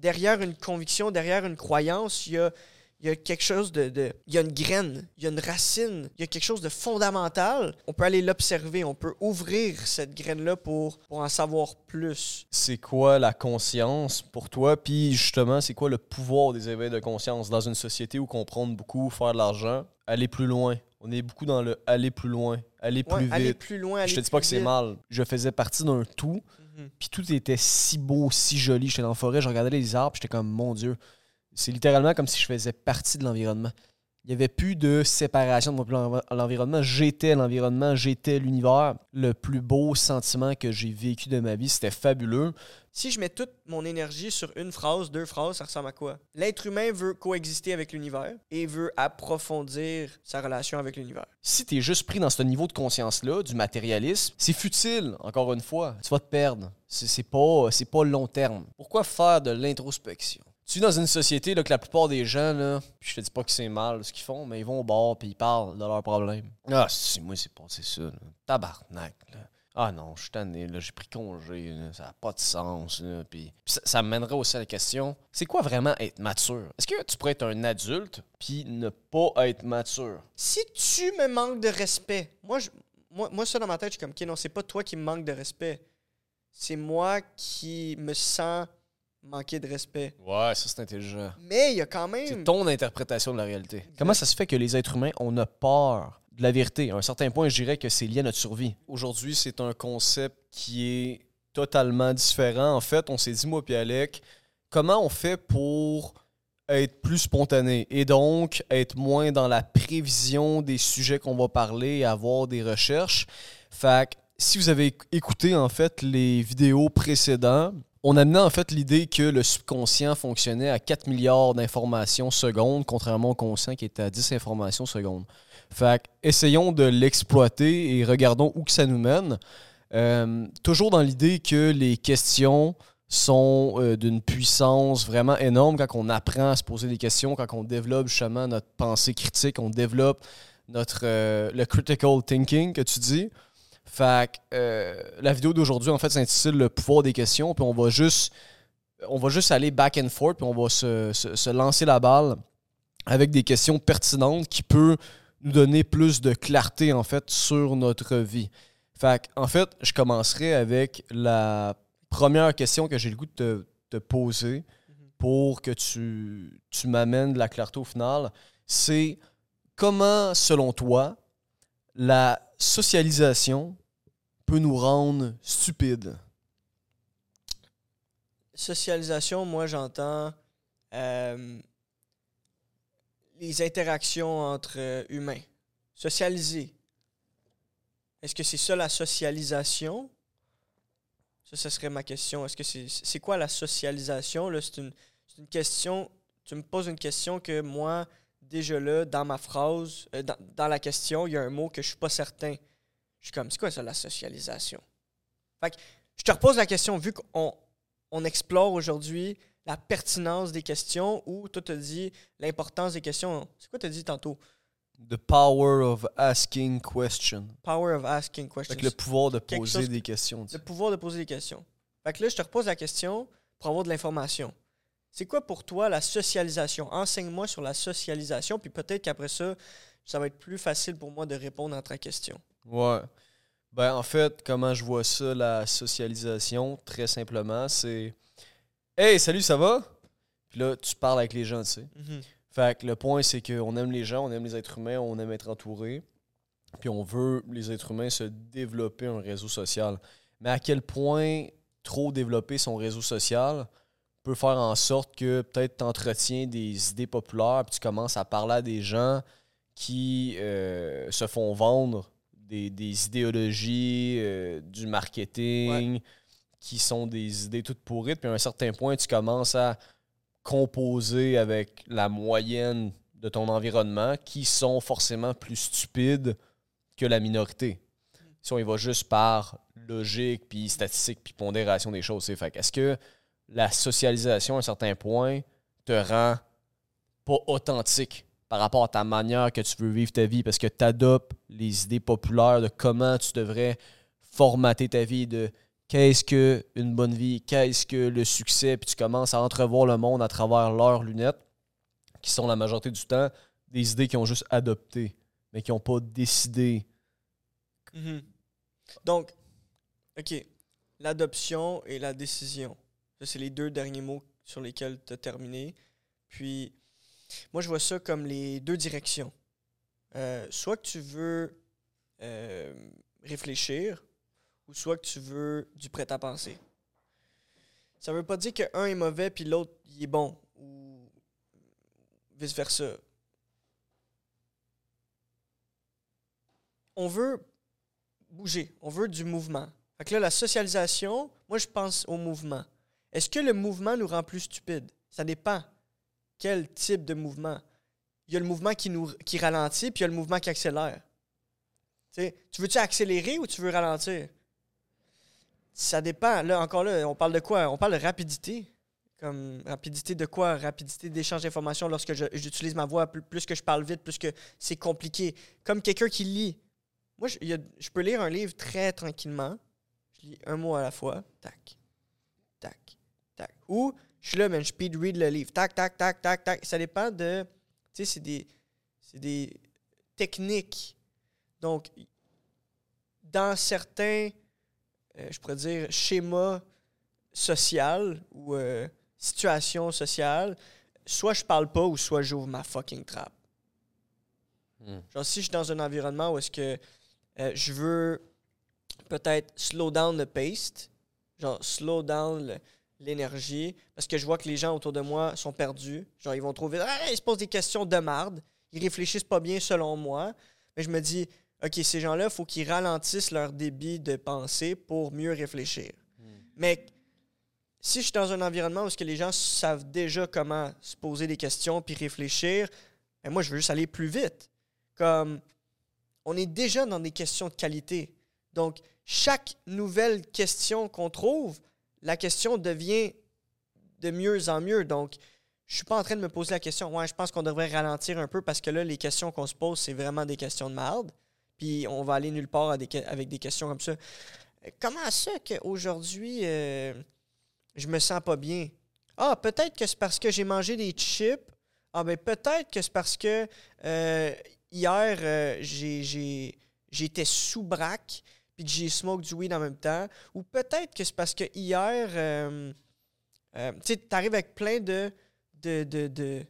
derrière une conviction, derrière une croyance, il y a, il y a quelque chose de, de- Il y a une graine, il y a une racine, il y a quelque chose de fondamental. On peut aller l'observer, on peut ouvrir cette graine-là pour, pour en savoir plus. C'est quoi la conscience pour toi? Puis justement, c'est quoi le pouvoir des éveils de conscience dans une société où on prône beaucoup faire de l'argent, aller plus loin? On est beaucoup dans le aller plus loin, aller plus Ouais, vite. aller plus loin, aller Je te dis pas que c'est mal. Je faisais partie d'un tout, Mhm. Puis tout était si beau, si joli. J'étais dans la forêt, je regardais les arbres, j'étais comme, mon Dieu. C'est littéralement comme si je faisais partie de l'environnement. Il n'y avait plus de séparation de l'environnement. J'étais l'environnement, j'étais l'univers. Le plus beau sentiment que j'ai vécu de ma vie, c'était fabuleux. Si je mets toute mon énergie sur une phrase, deux phrases, ça ressemble à quoi? L'être humain veut coexister avec l'univers et veut approfondir sa relation avec l'univers. Si tu es juste pris dans ce niveau de conscience-là, du matérialisme, c'est futile, encore une fois. Tu vas te perdre. C'est pas, pas long terme. Pourquoi faire de l'introspection? Tu es dans une société là, que la plupart des gens, là, puis je te dis pas que c'est mal ce qu'ils font, mais ils vont au bar puis ils parlent de leurs problèmes. Ah, si, moi, c'est passé ça. là. Tabarnak. Là. Ah non, je suis tanné, j'ai pris congé, ça n'a pas de sens. Là, ça, ça mènerait aussi à la question c'est quoi vraiment être mature? Est-ce que tu pourrais être un adulte puis ne pas être mature? Si tu me manques de respect, moi, je- moi, moi ça dans ma tête, je suis comme, ok, non, c'est pas toi qui me manques de respect. C'est moi qui me sens manquer de respect. Ouais, ça c'est intelligent. Mais il y a quand C'est même. ton interprétation de la réalité. Comment ça se fait que les êtres humains, on a peur de la vérité? À un certain point, je dirais que c'est lié à notre survie. Aujourd'hui, c'est un concept qui est totalement différent. En fait, on s'est dit, moi puis Alec, comment on fait pour être plus spontané et donc être moins dans la prévision des sujets qu'on va parler et avoir des recherches? Fait que si vous avez éc- écouté en fait les vidéos précédentes, on amenait en fait l'idée que le subconscient fonctionnait à 4 milliards d'informations secondes, contrairement au conscient qui était à 10 informations secondes. Fait essayons de l'exploiter et regardons où ça nous mène. Euh, toujours dans l'idée que les questions sont euh, d'une puissance vraiment énorme quand on apprend à se poser des questions, quand on développe justement notre pensée critique, on développe notre euh, le critical thinking que tu dis. Fait que euh, la vidéo d'aujourd'hui, en fait, s'intitule Le pouvoir des questions. Puis on va juste, on va juste aller back and forth, puis on va se, se- lancer la balle avec des questions pertinentes qui peuvent nous donner plus de clarté, en fait, sur notre vie. Fait en fait, je commencerai avec la première question que j'ai le goût de te, te poser pour que tu, tu m'amènes de la clarté au final. C'est comment, selon toi, la socialisation peut nous rendre stupides? Socialisation, moi, j'entends euh, les interactions entre euh, humains. Socialiser. Est-ce que c'est ça la socialisation? Ça, ce serait ma question. Est-ce que c'est c'est quoi la socialisation? C'est une, une question. Tu me poses une question que moi, déjà là, dans ma phrase, euh, dans, dans la question, il y a un mot que je suis pas certain. Je suis comme, c'est quoi ça, la socialisation? Fait que je te repose la question, vu qu'on on explore aujourd'hui la pertinence des questions ou toi, tu dit l'importance des questions. C'est quoi tu as dit tantôt? The power of asking questions. Power of asking Fait questions. que le pouvoir de poser chose- des questions. Le pouvoir de poser des questions. Fait que là, je te repose la question pour avoir de l'information. C'est quoi pour toi la socialisation? Enseigne-moi sur la socialisation, puis peut-être qu'après ça, ça va être plus facile pour moi de répondre à ta question. Ouais. Ben, en fait, comment je vois ça, la socialisation, très simplement, c'est Hey, salut, ça va? Puis là, tu parles avec les gens, tu sais. Fait que le point, c'est qu'on aime les gens, on aime les êtres humains, on aime être entouré. Puis on veut, les êtres humains, se développer un réseau social. Mais à quel point trop développer son réseau social peut faire en sorte que peut-être tu entretiens des idées populaires, puis tu commences à parler à des gens qui euh, se font vendre des, des idéologies, euh, du marketing, qui sont des idées toutes pourrites. Puis à un certain point, tu commences à composer avec la moyenne de ton environnement qui sont forcément plus stupides que la minorité. Si on y va juste par logique, puis statistique, puis pondération des choses. c'est Fait Est-ce que la socialisation, à un certain point, te rend pas authentique par rapport à ta manière que tu veux vivre ta vie parce que tu adoptes les idées populaires de comment tu devrais formater ta vie, de qu'est-ce que une bonne vie, qu'est-ce que le succès, puis tu commences à entrevoir le monde à travers leurs lunettes, qui sont la majorité du temps des idées qu'ils ont juste adoptées, mais qui n'ont pas décidé. Mhm. Donc, OK. L'adoption et la décision. Ça, c'est les deux derniers mots sur lesquels tu as terminé. Puis, moi, je vois ça comme les deux directions. Euh, soit que tu veux euh, réfléchir, ou soit que tu veux du prêt-à-penser. Ça veut pas dire qu'un est mauvais puis l'autre est bon, ou vice-versa. On veut bouger, on veut du mouvement. Fait que là, la socialisation, moi je pense au mouvement. Est-ce que le mouvement nous rend plus stupides? Ça dépend. Quel type de mouvement? Il y a le mouvement qui, nous, ralentit, puis il y a le mouvement qui accélère. tu veux-tu accélérer ou tu veux ralentir? Ça dépend. Là, encore là, on parle de quoi? On parle de rapidité. Comme rapidité de quoi? Rapidité d'échange d'informations lorsque j'utilise ma voix. Plus, que je parle vite, plus que c'est compliqué. Comme quelqu'un qui lit. Moi, je peux lire un livre très tranquillement. Je lis un mot à la fois. Tac, tac, tac. Ou je suis là, mais je speed read le livre. Tac, tac, tac, tac, tac. Ça dépend de. Tu sais, c'est des, c'est des techniques. Donc, dans certains, euh, je pourrais dire, schémas social ou euh, situation sociale, soit je parle pas ou soit j'ouvre ma fucking trappe. Hmm. Genre, si je suis dans un environnement où est-ce que euh, je veux peut-être slow down le pace, genre slow down l'énergie, parce que je vois que les gens autour de moi sont perdus. Genre, ils vont trouver, ah, ils se posent des questions de marde, ils réfléchissent pas bien selon moi. Mais je me dis, OK, ces gens-là, il faut qu'ils ralentissent leur débit de pensée pour mieux réfléchir. Hmm. Mais si je suis dans un environnement où les gens savent déjà comment se poser des questions puis réfléchir, ben moi, je veux juste aller plus vite. Comme on est déjà dans des questions de qualité. Donc, chaque nouvelle question qu'on trouve, la question devient de mieux en mieux. Donc, je suis pas en train de me poser la question, ouais, je pense qu'on devrait ralentir un peu parce que là, les questions qu'on se pose, c'est vraiment des questions de merde. Puis on va aller nulle part avec des questions comme ça. Comment ça qu'aujourd'hui, euh, je me sens pas bien? Ah, peut-être que c'est parce que j'ai mangé des chips. Ah, ben peut-être que c'est parce que euh, hier, euh, j'étais sous braque puis que j'ai smoke du weed en même temps. Ou peut-être que c'est parce que hier, euh, euh, tu sais, t'arrives avec plein de, de, de,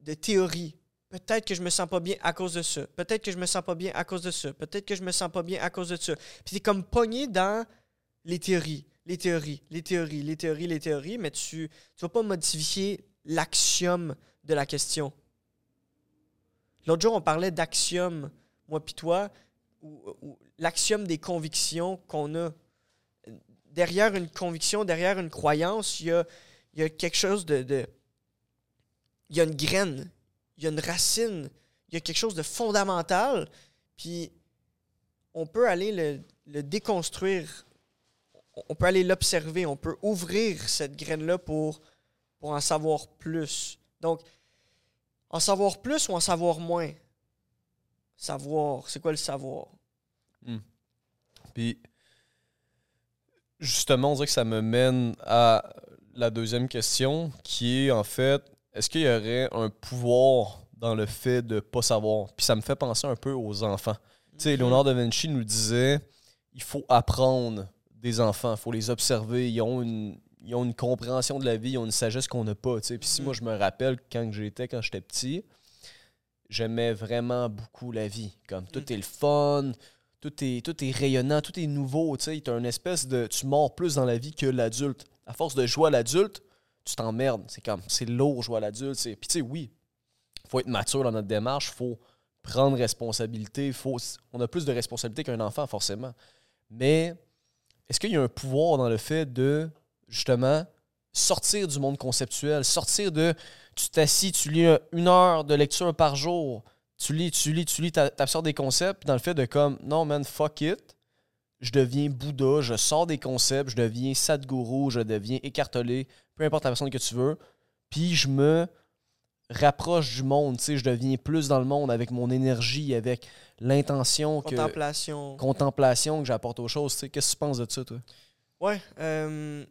de, théories. Peut-être que je me sens pas bien à cause de ça. Peut-être que je me sens pas bien à cause de ça. Peut-être que je me sens pas bien à cause de ça. Puis t'es comme pogné dans les théories, les théories, les théories, les théories, les théories, mais tu ne vas pas modifier l'axiome de la question. L'autre jour, on parlait d'axiome, moi puis toi, l'axiome des convictions qu'on a. Derrière une conviction, derrière une croyance, il y a, il y a quelque chose de, de, Il y a une graine, il y a une racine, il y a quelque chose de fondamental, puis on peut aller le, le déconstruire, on peut aller l'observer, on peut ouvrir cette graine-là pour, pour en savoir plus. Donc, en savoir plus ou en savoir moins? Savoir, c'est quoi le savoir? Hmm. Puis, justement, on dirait que ça me mène à la deuxième question, qui est en fait, est-ce qu'il y aurait un pouvoir dans le fait de ne pas savoir? Puis ça me fait penser un peu aux enfants. Tu sais. Léonard da Vinci nous disait, il faut apprendre des enfants, il faut les observer, ils ont une, ils ont une compréhension de la vie, ils ont une sagesse qu'on n'a pas. Puis si mm. moi je me rappelle quand j'étais, quand j'étais petit, j'aimais vraiment beaucoup la vie. Comme tout est le fun, tout est, tout est rayonnant, tout est nouveau. Tu as une espèce de. Tu mords plus dans la vie que l'adulte. À force de jouer à l'adulte, tu t'emmerdes. C'est comme c'est lourd jouer à l'adulte. Puis tu sais, oui, faut être mature dans notre démarche, faut prendre responsabilité. Faut, on a plus de responsabilité qu'un enfant, forcément. Mais est-ce qu'il y a un pouvoir dans le fait de justement, sortir du monde conceptuel, sortir de tu t'assis, tu lis une heure de lecture par jour, tu lis, tu lis, tu lis, t'absorbes des concepts, dans le fait de comme, non man, fuck it, je deviens Bouddha, je sors des concepts, je deviens Sadhguru, je deviens écartelé, peu importe la personne que tu veux, puis je me rapproche du monde. Tu sais, je deviens plus dans le monde avec mon énergie, avec l'intention que. Contemplation. Contemplation que j'apporte aux choses. Tu sais, qu'est-ce que tu penses de ça, toi? Ouais, euh,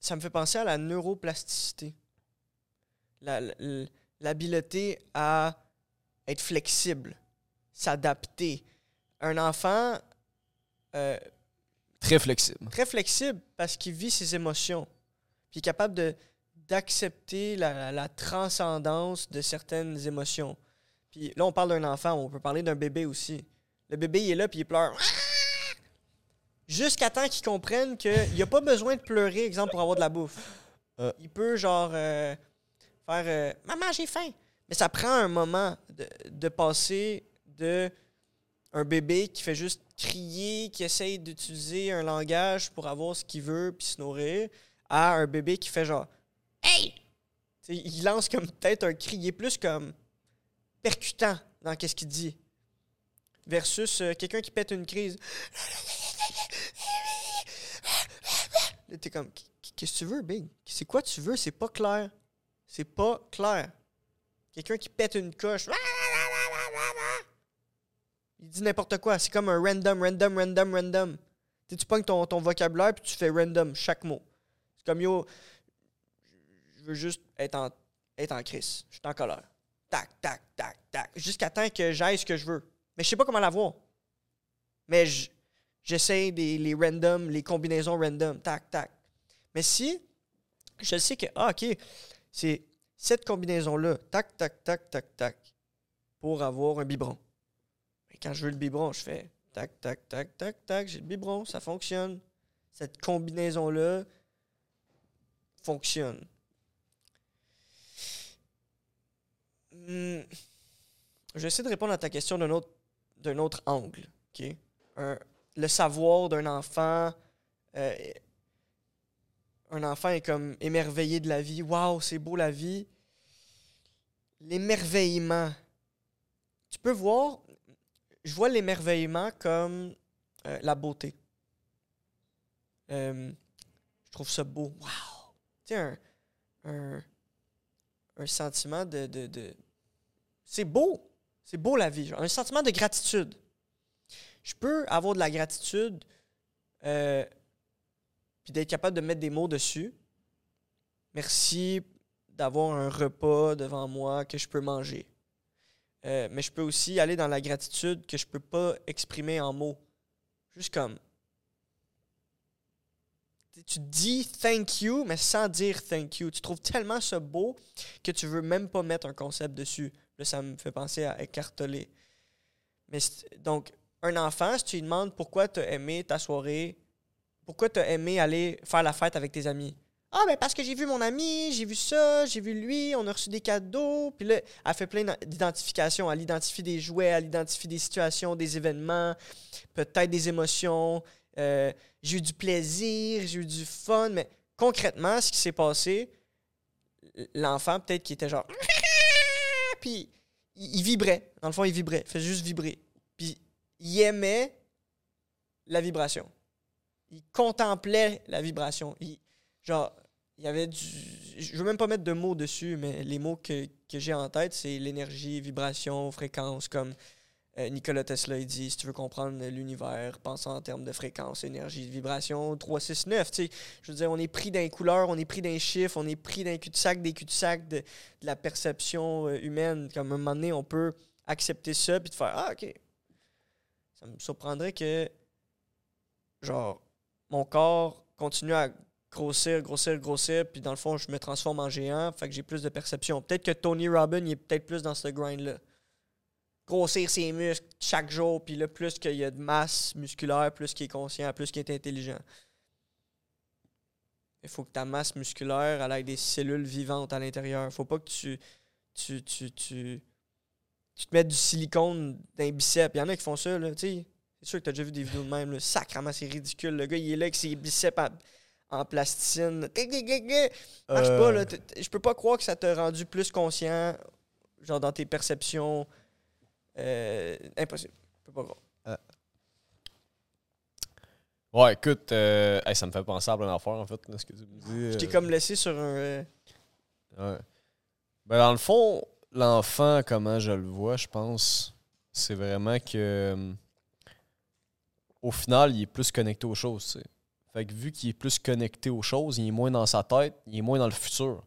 ça me fait penser à la neuroplasticité. L'habileté à être flexible, s'adapter. Un enfant euh, Très flexible. très flexible parce qu'il vit ses émotions. Puis il est capable de d'accepter la, la- la transcendance de certaines émotions. Puis là, on parle d'un enfant, on peut parler d'un bébé aussi. Le bébé, il est là, puis il pleure. Jusqu'à temps qu'il comprenne qu'il n'y a pas besoin de pleurer, exemple, pour avoir de la bouffe. Euh. Il peut, genre, euh, faire euh, Maman, j'ai faim. Mais ça prend un moment de, de passer de un bébé qui fait juste crier, qui essaye d'utiliser un langage pour avoir ce qu'il veut puis se nourrir, à un bébé qui fait genre Hey! Il lance comme peut-être un cri, il est plus comme percutant dans qu'est-ce qu'il dit. Versus euh, quelqu'un qui pète une crise. T'es comme Qu'est-ce que tu veux, Big? C'est quoi tu veux? C'est pas clair. C'est pas clair. Quelqu'un qui pète une coche. Il dit n'importe quoi. C'est comme un random, random, random, random. Tu pognes ton, ton vocabulaire puis tu fais random chaque mot. C'est comme yo, je veux juste être en, être en crise. Je suis en colère. Tac, tac, tac, tac. Jusqu'à temps que j'aille ce que je veux. Mais je sais pas comment l'avoir. Mais je- j'essaie des, les random, les combinaisons random. Tac, tac. Mais si je sais que, ah, ok, c'est cette combinaison-là, tac, tac, tac, tac, tac, pour avoir un biberon. Mais quand je veux le biberon, je fais tac, tac, tac, tac, tac, j'ai le biberon, ça fonctionne. Cette combinaison-là fonctionne. Hmm, Je vais essayer de répondre à ta question d'un autre, d'un autre angle. le savoir d'un enfant. euh, un enfant est comme émerveillé de la vie. Waouh, c'est beau la vie. L'émerveillement. Tu peux voir, je vois l'émerveillement comme euh, la beauté. Euh, je trouve ça beau. Waouh! Tu sais, un, sentiment de. c'est beau. C'est beau la vie. Un sentiment de gratitude. Je peux avoir de la gratitude euh, puis d'être capable de mettre des mots dessus. Merci d'avoir un repas devant moi que je peux manger. Euh, mais je peux aussi aller dans la gratitude que je peux pas exprimer en mots. Juste comme. Tu- dis thank you, mais sans dire thank you. Tu trouves tellement ça beau que tu veux même pas mettre un concept dessus. Là, ça me fait penser à écarteler. Mais donc, un enfant, si tu lui demandes pourquoi tu as aimé ta soirée, pourquoi tu as aimé aller faire la fête avec tes amis? Ah, ben parce que j'ai vu mon ami, j'ai vu ça, j'ai vu lui, on a reçu des cadeaux. Puis là, elle fait plein d'identifications. Elle identifie des jouets, elle identifie des situations, des événements, peut-être des émotions. Euh, j'ai eu du plaisir, j'ai eu du fun. Mais concrètement, ce qui s'est passé, l'enfant, peut-être qui était genre. Puis il, vibrait. Dans le fond, il vibrait. Il faisait juste vibrer. Puis il aimait la vibration. Il contemplait la vibration. Genre, il y avait du. Je veux même pas mettre de mots dessus, mais les mots que, que j'ai en tête, c'est l'énergie, vibration, fréquence, comme euh, Nikola Tesla il dit si tu veux comprendre l'univers, pense en termes de fréquence, énergie, vibration, 3, 6, 9. Tu sais, je veux dire, on est pris d'un couleur, on est pris d'un chiffre, on est pris d'un cul-de-sac, des cul-de-sac de, de la perception euh, humaine. Comme à un moment donné, on peut accepter ça puis de faire Ah, ok. Ça me surprendrait que, genre, mon corps continue à grossir, grossir, grossir, puis dans le fond, je me transforme en géant, fait que j'ai plus de perception. Peut-être que Tony Robbins, il est peut-être plus dans ce grind-là. Grossir ses muscles chaque jour, puis là, plus qu'il y a de masse musculaire, plus qu'il est conscient, plus qu'il est intelligent. Il faut que ta masse musculaire, elle ait des cellules vivantes à l'intérieur. faut pas que tu, tu, tu, tu, tu te mettes du silicone dans les biceps. Il y en a qui font ça, là, tu sais. C'est sûr que tu as déjà vu des vidéos de même, là. Sacrement, c'est ridicule. Le gars, il est là avec ses biceps en, en plasticine. Marche pas, là. T- Je peux pas croire que ça t'a rendu plus conscient, genre dans tes perceptions. Euh, impossible. Je peux pas croire. Ouais, écoute, euh, hey, ça me fait penser à plein d'affaires, en fait, là, ce que tu me dis. Je t'ai euh, comme laissé sur un. euh, Ouais. Ben, dans le fond, l'enfant, comment je le vois, je pense, c'est vraiment que euh, au final, il est plus connecté aux choses. Fait que vu qu'il est plus connecté aux choses, il est moins dans sa tête, il est moins dans le futur.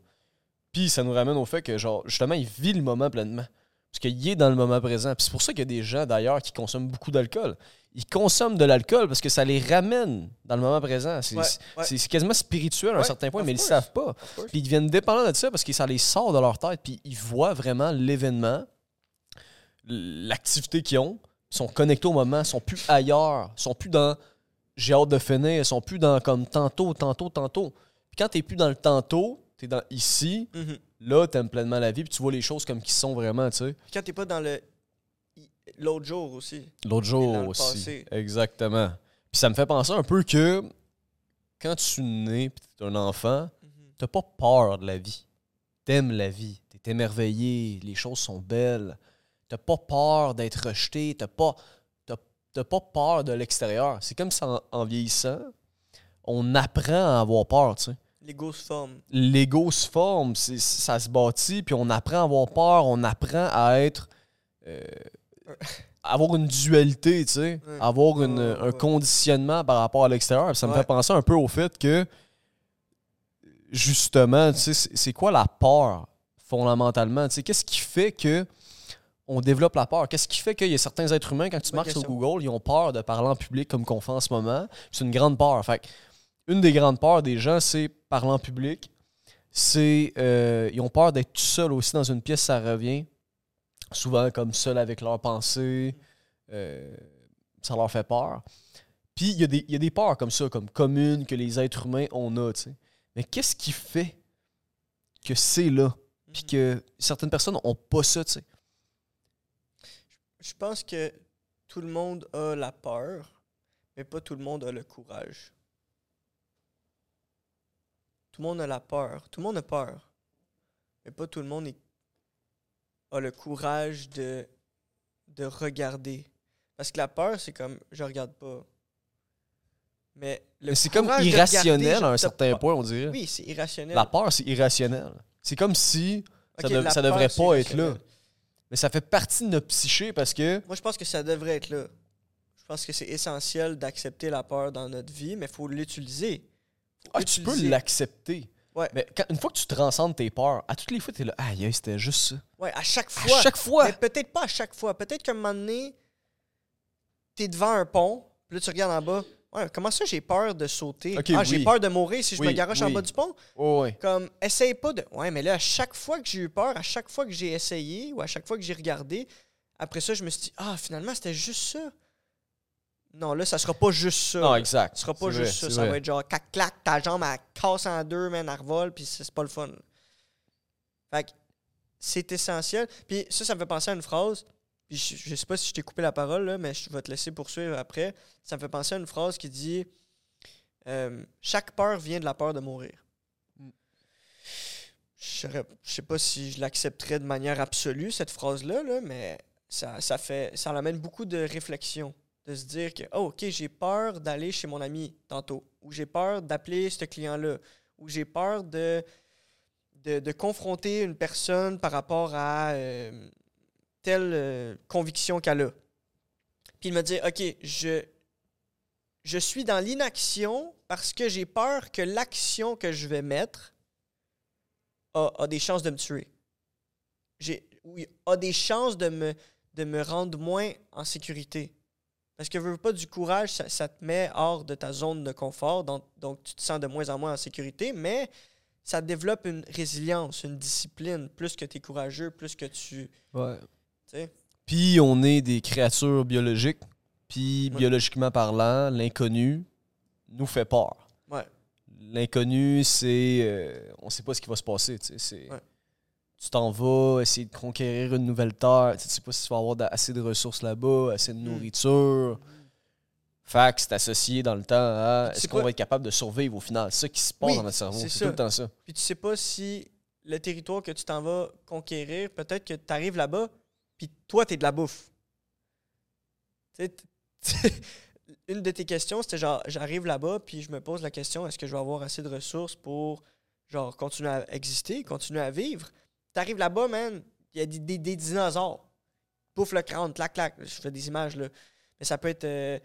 Puis ça nous ramène au fait que, genre, justement, il vit le moment pleinement. Parce qu'il est dans le moment présent. Puis c'est pour ça qu'il y a des gens, d'ailleurs, qui consomment beaucoup d'alcool. Ils consomment de l'alcool parce que ça les ramène dans le moment présent. C'est Ouais, ouais. quasiment spirituel à un certain point, mais ils ne le savent pas. Puis ils deviennent dépendants de ça parce que ça les sort de leur tête. Puis ils voient vraiment l'événement, l'activité qu'ils ont, sont connectés au moment, sont plus ailleurs, sont plus dans j'ai hâte de finir, sont plus dans comme tantôt, tantôt, tantôt. Puis quand t'es plus dans le tantôt, t'es dans ici, Mhm. là, t'aimes pleinement la vie, puis tu vois les choses comme qui sont vraiment, tu sais. Puis quand t'es pas dans le. L'autre jour aussi. L'autre jour dans le aussi. passé. Exactement. Puis ça me fait penser un peu que quand tu nais puis t'es un enfant, Mhm. t'as pas peur de la vie. T'aimes la vie. T'es émerveillé. Les choses sont belles. T'as pas peur d'être rejeté. T'as pas, t'as, t'as pas peur de l'extérieur. C'est comme ça en, en vieillissant, on apprend à avoir peur, tu sais. L'ego se forme. L'ego se forme, c'est- ça se bâtit, puis on apprend à avoir peur, on apprend à être. euh, avoir une dualité, tu sais. Ouais. Avoir une- Ouais, un conditionnement par rapport à l'extérieur. Ça me fait penser un peu au fait que, justement, tu sais, c'est c'est quoi la peur fondamentalement? Tu sais, qu'est-ce qui fait que on développe la peur? Qu'est-ce qui fait qu'il y a certains êtres humains, quand tu marques sur. Google, ils ont peur de parler en public comme qu'on fait en ce moment? C'est une grande peur. Fait une des grandes peurs des gens, c'est parler en public. C'est euh, ils ont peur d'être tout seuls aussi dans une pièce, ça revient. Souvent comme seul avec leurs pensées. Euh, ça leur fait peur. Puis il y, a des- il y a des peurs comme ça, comme communes, que les êtres humains on a. Mais qu'est-ce qui fait que c'est là? Puis Mhm. que certaines personnes ont pas ça, tu sais. Je pense que tout le monde a la peur, mais pas tout le monde a le courage. Tout le monde a la peur. Tout le monde a peur. Mais pas tout le monde est- a le courage de, de regarder. Parce que la peur, c'est comme je regarde pas. Mais c'est comme irrationnel regarder, à un certain point, on dirait. Oui, c'est irrationnel. La peur, c'est irrationnel. C'est comme si ça, peur, devrait pas être là. Mais ça fait partie de notre psyché parce que Moi, je pense que ça devrait être là. Je pense que c'est essentiel d'accepter la peur dans notre vie, mais il faut l'utiliser. Ah, tu peux l'accepter. Ouais. Mais quand- une fois que tu transcendes tes peurs, à toutes les fois, tu es là, aïe, aïe, c'était juste ça. Ouais, à chaque À fois. chaque fois. Mais peut-être pas à chaque fois. Peut-être qu'à un moment donné, t'es devant un pont, puis là, tu regardes en bas. Ouais, comment ça, j'ai peur de sauter? Ah, j'ai peur de mourir si je me Oui, garoche en bas du pont? Oh. Comme, essaye pas de. Ouais, mais là, à chaque fois que j'ai eu peur, à chaque fois que j'ai essayé ou à chaque fois que j'ai regardé, après ça, je me suis dit, ah, finalement, c'était juste ça. Non, là, ça sera pas juste ça. Non, exact. Ce sera pas juste vrai, ça. Ça vrai. va être genre clac-clac, ta jambe, elle casse en deux, man, elle revole, puis c'est c'est pas le fun. Fait que c'est essentiel. Puis ça, ça me fait penser à une phrase. Puis je, je sais pas si je t'ai coupé la parole, là, mais je vais te laisser poursuivre après. Ça me fait penser à une phrase qui dit euh, Chaque peur vient de la peur de mourir. Mm. Je je sais pas si je l'accepterais de manière absolue, cette phrase-là, là, mais ça, ça fait ça amène beaucoup de réflexion. De se dire que, oh, OK, j'ai peur d'aller chez mon ami tantôt, ou j'ai peur d'appeler ce client-là, ou j'ai peur de, de, de confronter une personne par rapport à euh, telle euh, conviction qu'elle a. Puis il me dit, OK, je, je suis dans l'inaction parce que j'ai peur que l'action que je vais mettre a, a des chances de me tuer. J'ai, oui, a des chances de me, de me rendre moins en sécurité. Parce que veux pas du courage, ça, te met hors de ta zone de confort, donc, donc tu te sens de moins en moins en sécurité, mais ça développe une résilience, une discipline. Plus que tu es courageux, plus que tu. Puis on est des créatures biologiques. Puis Ouais. biologiquement parlant, l'inconnu nous fait peur. Ouais. L'inconnu, c'est. euh, on sait pas ce qui va se passer. tu sais, c'est- Ouais. Tu t'en vas essayer de conquérir une nouvelle terre. Tu sais, pas si tu vas avoir assez de ressources là-bas, assez de Mm. nourriture. Fait que c'est associé dans le temps à est-ce qu'on pas- va être capable de survivre au final? C'est ça qui se passe Oui, dans notre cerveau. c'est tout le temps ça. Puis tu sais pas si le territoire que tu t'en vas conquérir, peut-être que tu arrives là-bas, puis toi, tu es de la bouffe. Tu sais, t- une de tes questions, c'était genre, j'arrive là-bas, puis je me pose la question, est-ce que je vais avoir assez de ressources pour, genre, continuer à exister, continuer à vivre? Tu arrives là-bas, man, il y a des, des- des dinosaures. Pouf le crâne, clac, clac. Je fais des images, là. Mais ça peut être. euh,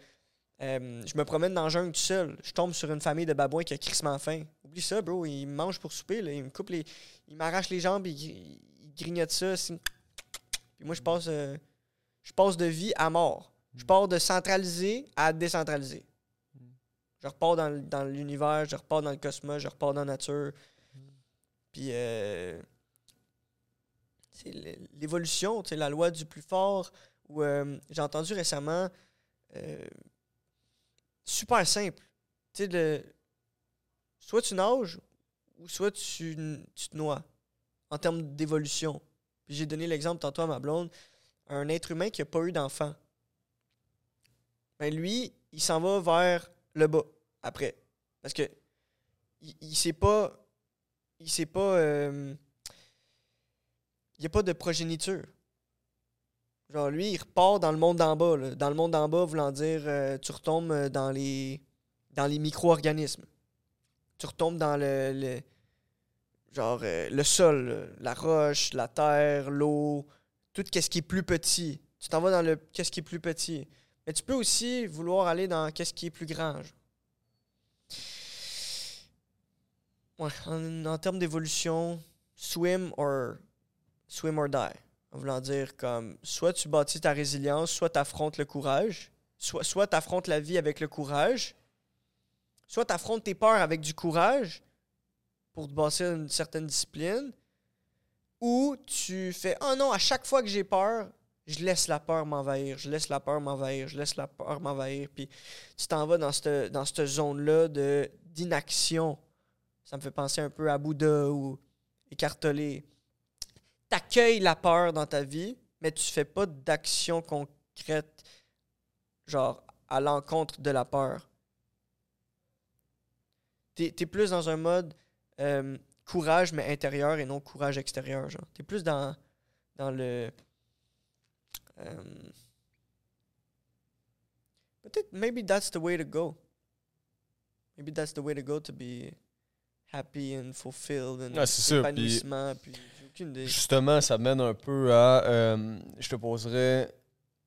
euh, je me promène dans le jungle tout seul. Je tombe sur une famille de babouins qui a crissement faim. Oublie ça, bro. Ils me mangent pour souper. Là. Ils me coupent les. Ils m'arrachent les jambes. Ils, ils grignotent ça. Puis moi, je passe. euh, je passe de vie à mort. Je pars de centralisé à décentralisé. Je repars dans, dans l'univers, je repars dans le cosmos, je repars dans la nature. Puis. euh, l'évolution, la loi du plus fort. Euh, j'ai entendu récemment, euh, super simple. Tu sais, le, soit tu nages ou soit tu, tu te noies en termes d'évolution. J'ai donné l'exemple tantôt à ma blonde, un être humain qui n'a pas eu d'enfant. Ben lui, il s'en va vers le bas après. Parce que il, sait pas. Il sait pas. euh, il n'y a pas de progéniture. Genre, lui, il repart dans le monde d'en bas. là. Dans le monde d'en bas, voulant dire, euh, tu retombes euh, dans les, dans les micro-organismes. Tu retombes dans le- genre, euh, le sol, là. la roche, la terre, l'eau, tout ce qui est plus petit. Tu t'en vas dans le qu'est-ce qui est plus petit. Mais tu peux aussi vouloir aller dans qu'est-ce qui est plus grand. Ouais, en, termes d'évolution, swim or swim or die. En voulant dire comme soit tu bâtis ta résilience, soit tu affrontes le courage, soit tu affrontes la vie avec le courage, soit tu affrontes tes peurs avec du courage pour te bâtir une certaine discipline, ou tu fais Oh non, à chaque fois que j'ai peur, je laisse la peur m'envahir, je laisse la peur m'envahir, je laisse la peur m'envahir, puis tu t'en vas dans cette, dans cette zone-là de, d'inaction. Ça me fait penser un peu à Bouddha ou écartelé t'accueilles la peur dans ta vie, mais tu fais pas d'action concrète, genre à l'encontre de la peur. T'es es plus dans un mode euh, courage, mais intérieur et non courage extérieur. Genre. T'es plus dans, dans le. euh, Peut-être, maybe that's the way to go. Maybe that's the way to go to be happy and fulfilled and c'est sûr, puis- épanouissement. Puis, j'ai aucune idée. Justement, ça mène un peu à. euh, je te poserais.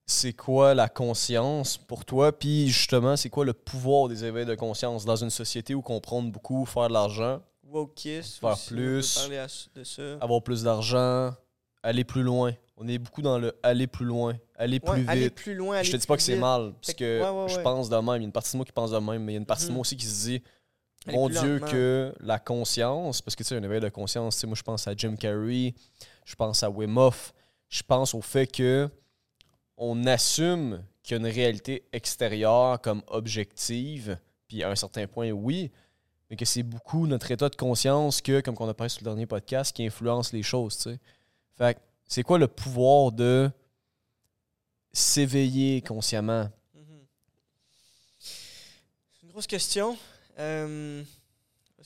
C'est quoi la conscience pour toi? Puis justement, c'est quoi le pouvoir des éveils de conscience dans une société où comprendre beaucoup, faire de l'argent, Wokeist Faire aussi, plus. parler à- de ça. avoir plus d'argent, aller plus loin? On est beaucoup dans le aller plus loin, aller plus Ouais, vite. aller plus loin, aller je te dis plus pas que c'est vite. mal, parce que- que ouais, ouais, je pense de même. Il y a une partie de moi qui pense de même, mais il y a une partie de Mhm. moi aussi qui se dit Aller Mon plus Dieu, lentement. que la conscience, parce que tu sais, un éveil de conscience, tu sais, moi je pense à Jim Carrey, je pense à Wim Hof, je pense au fait que on assume qu'il y a une réalité extérieure comme objective, puis à un certain point, oui, mais que c'est beaucoup notre état de conscience que, comme on a parlé sur le dernier podcast, qui influence les choses, tu sais. Fait c'est quoi le pouvoir de s'éveiller consciemment? Mhm. C'est une grosse question. Euh,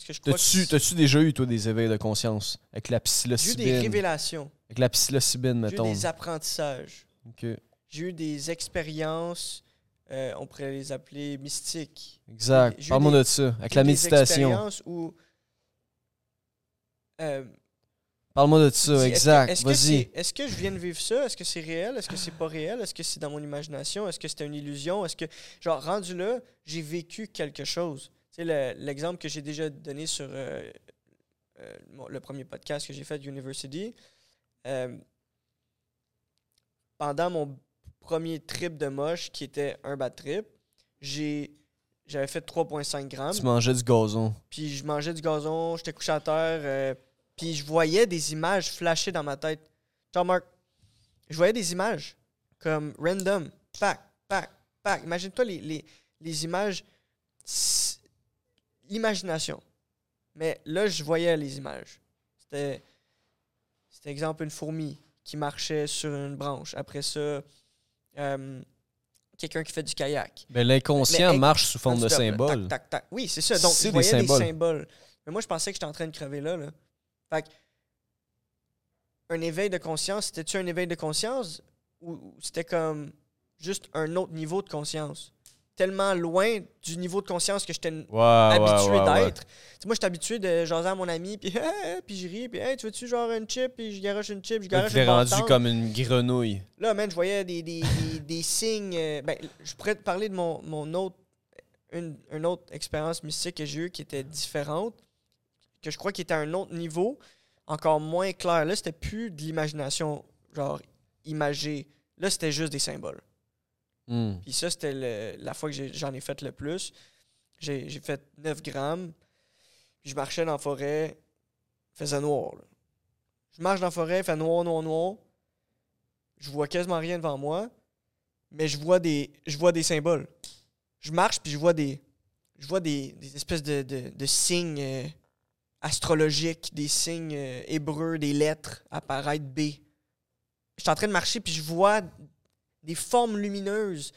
que je T'as-tu que déjà eu, toi, des éveils de conscience? Avec la j'ai eu des psilocybine? révélations, Avec la psilocybine, j'ai eu mettons. des apprentissages, Ok. j'ai eu des expériences, euh, on pourrait les appeler mystiques. Exact. J'ai eu Parle-moi de ça. Avec la méditation. où euh, Parle-moi de ça. est-ce que- Exact. Est-ce Vas-y. est-ce que je viens de vivre ça? Est-ce que c'est réel? Est-ce que c'est pas réel? Est-ce que c'est dans mon imagination? Est-ce que c'était une illusion? Est-ce que, genre, rendu là, j'ai vécu quelque chose? Tu sais, le- l'exemple que j'ai déjà donné sur euh, euh, le premier podcast que j'ai fait, University, euh, pendant mon premier trip de moche, qui était un bad trip, j'ai j'avais fait 3,5 grammes. Tu mangeais du gazon. Puis je mangeais du gazon, j'étais couché à terre, euh, puis je voyais des images flasher dans ma tête. Genre, Marc, je voyais des images comme random, pack, pack, pack. Imagine-toi les, les, les images, l'imagination. Mais là, je voyais les images. C'était, c'était exemple une fourmi qui marchait sur une branche. Après ça, euh, quelqu'un qui fait du kayak. Ben, l'inconscient Mais- marche sous forme de Non-stop, là. symboles. Tac, tac, tac. Oui, c'est ça. Donc, C'est des voyais des symboles. Mais moi, je pensais que j'étais en train de crever là. là. Fait que, un éveil de conscience, c'était-tu un éveil de conscience ou c'était comme juste un autre niveau de conscience? Tellement loin du niveau de conscience que j'étais ouais, habitué d'être. Tu sais, moi, j'étais habitué de jaser à mon ami, puis puis je ris, puis hey, tu veux-tu genre une chip, puis je garoche une chip, je garoche tu une t'es rendu comme une grenouille. Là, man, je voyais des, des, des, des signes. euh, ben, je pourrais te parler de mon, mon autre. Une, une autre expérience mystique que j'ai eue qui était différente, que je crois qui était à un autre niveau, encore moins clair. Là, c'était plus de l'imagination, genre imagée. Là, c'était juste des symboles. Hmm. Puis ça, c'était la fois que j'en ai, fait le plus. J'ai fait 9 grammes. Je marchais dans la forêt. Faisait noir. Je marche dans la forêt, fait noir, noir, noir. Je vois quasiment rien devant moi. Mais je vois des, je vois des symboles. Je marche, puis je vois des, je vois des, espèces de, de- de signes euh, astrologiques, des signes euh, hébreux, des lettres apparaître B. Je suis en train de marcher, puis je vois des formes lumineuses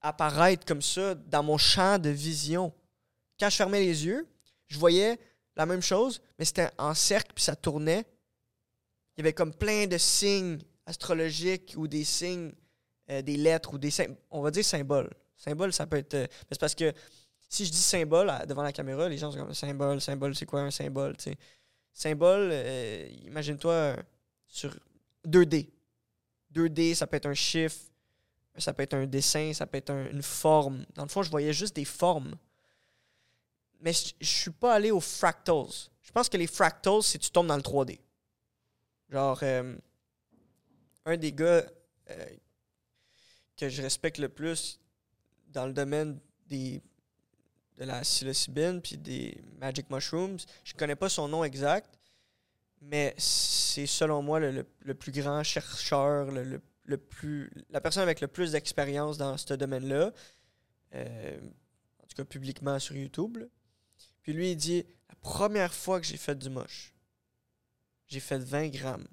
apparaître comme ça dans mon champ de vision. Quand je fermais les yeux, je voyais la même chose, mais c'était en cercle, puis ça tournait. Il y avait comme plein de signes astrologiques ou des signes, euh, des lettres ou des on va dire symboles. Symbole, ça peut être. euh, c'est parce que si je dis symbole à- devant la caméra, les gens sont comme symbole, symbole, c'est quoi un symbole. Symbole, euh, imagine-toi euh, sur 2D. 2D, ça peut être un chiffre, ça peut être un dessin, ça peut être un- une forme. Dans le fond, je voyais juste des formes. Mais je je suis pas allé aux fractals. Je pense que les fractals, c'est tu tombes dans le 3D. Genre, euh, un des gars euh, que je respecte le plus dans le domaine des, de la psilocybine puis des magic mushrooms, je connais pas son nom exact, mais c'est selon moi le, le- le plus grand chercheur, le, le- la personne avec le plus d'expérience dans ce domaine-là, euh, en tout cas publiquement sur YouTube. Puis lui, il dit La première fois que j'ai fait du moche, j'ai fait 20 grammes.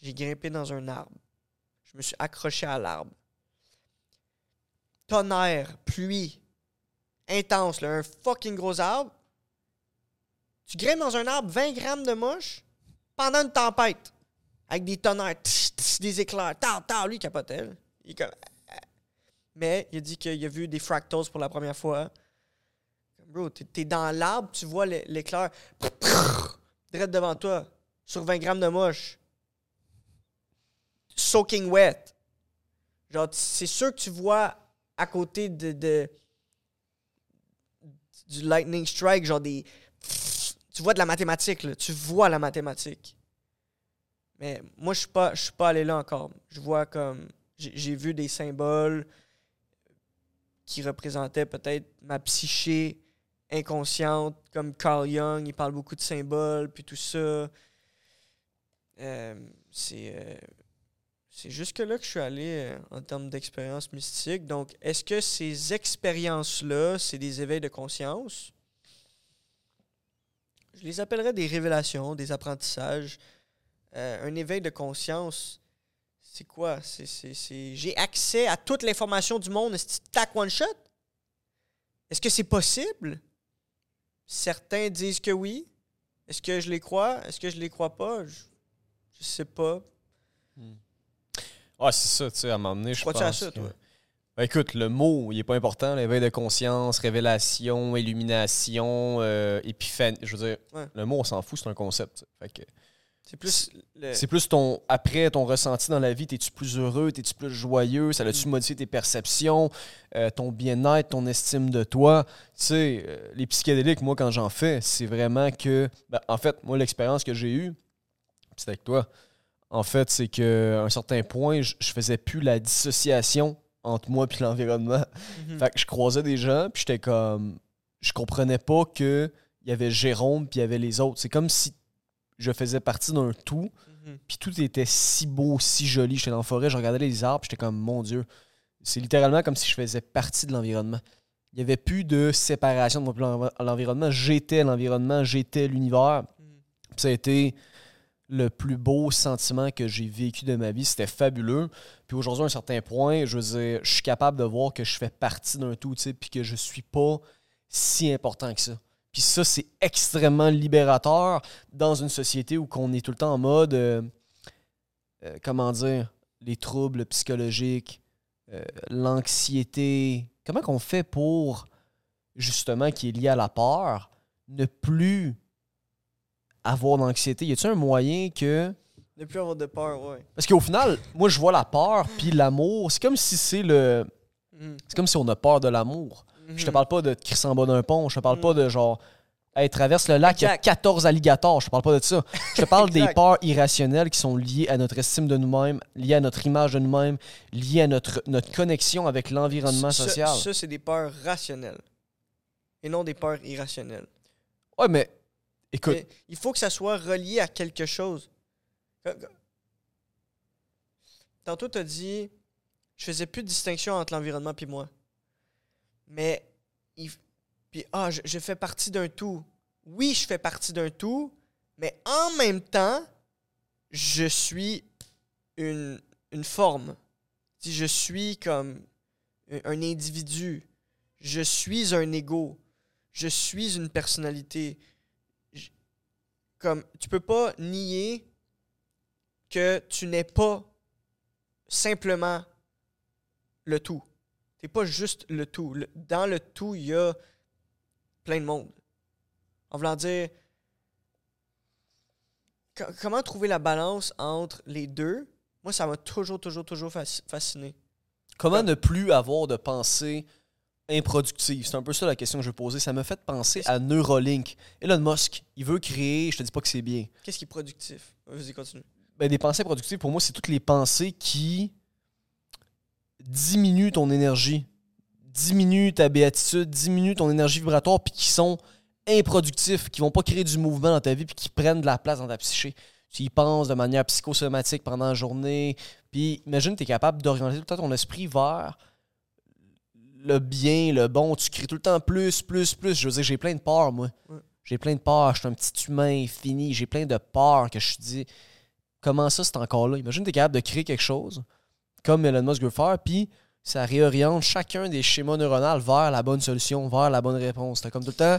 J'ai grimpé dans un arbre. Je me suis accroché à l'arbre. Tonnerre, pluie, intense, là, un fucking gros arbre. Tu grimpes dans un arbre 20 grammes de moche pendant une tempête. Avec des tonnerres, des éclairs, tard, tard. Lui, il capotait. Il comme- Mais il a dit qu'il a vu des fractals pour la première fois. Bro, t'es t'es dans l'arbre, tu vois l'é- l'éclair direct devant toi, sur 20 grammes de moche. Soaking wet. Genre, c'est sûr que tu vois à côté de, de- du lightning strike, genre des. Tu vois de la mathématique, là. Tu vois la mathématique. Mais moi, je suis pas, je suis pas allé là encore. Je vois comme. J'ai vu des symboles qui représentaient peut-être ma psyché inconsciente, comme Carl Jung, il parle beaucoup de symboles, puis tout ça. Euh, c'est. euh, jusque-là que je suis allé euh, en termes d'expérience mystique. Donc, est-ce que ces expériences-là, c'est des éveils de conscience? Je les appellerais des révélations, des apprentissages. Euh, un éveil de conscience, c'est quoi? C'est, J'ai accès à toute l'information du monde. Est-ce que tac one shot? Est-ce que c'est possible? Certains disent que oui. Est-ce que je les crois? Est-ce que je les crois pas? Je, je sais pas. Ah, c'est ça, tu sais, à donné, je pense. Crois-tu à ça, que- toi? Ben, écoute, le mot, il est pas important. L'éveil de conscience, révélation, illumination, euh, épiphanie. Je veux dire, Ouais. le mot, on s'en fout, c'est un concept. Fait que C'est plus. le- C'est plus ton après ton ressenti dans la vie, t'es-tu plus heureux, t'es-tu plus joyeux, ça a-tu Mm. modifié tes perceptions, euh, ton bien-être, ton estime de toi? Tu sais, euh, les psychédéliques, moi quand j'en fais, c'est vraiment que ben, en fait, moi l'expérience que j'ai eue, c'est avec toi. En fait, c'est que à un certain point, je je faisais plus la dissociation entre moi et l'environnement. Mhm. Fait que je croisais des gens, puis j'étais comme. Je comprenais pas que il y avait Jérôme, puis il y avait les autres. C'est comme si je faisais partie d'un tout, Mhm. puis tout était si beau, si joli. J'étais dans la forêt, je regardais les arbres, puis j'étais comme, mon Dieu. C'est littéralement comme si je faisais partie de l'environnement. Il n'y avait plus de séparation de l'environnement. J'étais l'environnement, j'étais l'univers. Puis ça a été le plus beau sentiment que j'ai vécu de ma vie. C'était fabuleux. Puis aujourd'hui, à un certain point, je veux dire, je suis capable de voir que je fais partie d'un tout, tu sais, puis que je suis pas si important que ça. Puis ça, c'est extrêmement libérateur dans une société où on est tout le temps en mode, euh, euh, comment dire, les troubles psychologiques, euh, l'anxiété, comment qu'on fait pour, justement, qui est lié à la peur, ne plus avoir d'anxiété? Y a-t-il un moyen que. Ne plus avoir de peur, ouais. Parce qu'au final, moi, je vois la peur, puis l'amour, c'est comme si c'est le. Mhm. C'est comme si on a peur de l'amour. Je te parle pas de te en bas d'un pont, je te parle Mm. pas de genre. Hey, traverse le lac, il y a Jack. 14 alligators, je te parle pas de ça. Je te parle des peurs irrationnelles qui sont liées à notre estime de nous-mêmes, liées à notre image de nous-mêmes, liées à notre, notre connexion avec l'environnement social. Ça, c'est des peurs rationnelles. Et non des peurs irrationnelles. Ouais, mais écoute, Mais il faut que ça soit relié à quelque chose. Tantôt, tu as dit, je faisais plus de distinction entre l'environnement et moi. Mais, puis, ah, je, fais partie d'un tout. Oui, je fais partie d'un tout, mais en même temps, je suis une, une forme. Je suis comme un, individu, je suis un ego, je suis une personnalité. Comme tu peux pas nier que tu n'es pas simplement le tout. Tu n'es pas juste le tout. Le- dans le tout, il y a plein de monde. En voulant dire, co- comment trouver la balance entre les deux, moi, ça m'a toujours, toujours, toujours fasc- fasciné. comment ne plus avoir de pensée improductive? C'est un peu ça la question que je veux poser. Ça m'a fait penser à Neuralink. Elon Musk, il veut créer, je te dis pas que c'est bien, Qu'est-ce qui est productif? Vas-y, continue. Ben, des pensées productives, pour moi, c'est toutes les pensées qui diminuent ton énergie, diminuent ta béatitude, diminuent ton énergie vibratoire, puis qui sont improductifs, qui vont pas créer du mouvement dans ta vie, puis qui prennent de la place dans ta psyché. Tu y penses de manière psychosomatique pendant la journée, puis imagine, tu es capable d'orienter tout le temps ton esprit vers le bien, le bon. Tu crées tout le temps plus, plus, plus. Je veux dire, j'ai plein de peurs, moi. Ouais. J'ai plein de peurs. Je suis un petit humain fini. J'ai plein de peurs que je me dis comment ça c'est encore là? Imagine tu es capable de créer quelque chose comme Elon Musk veut faire, puis ça réoriente chacun des schémas neuronaux vers la bonne solution, vers la bonne réponse. T'as comme tout le temps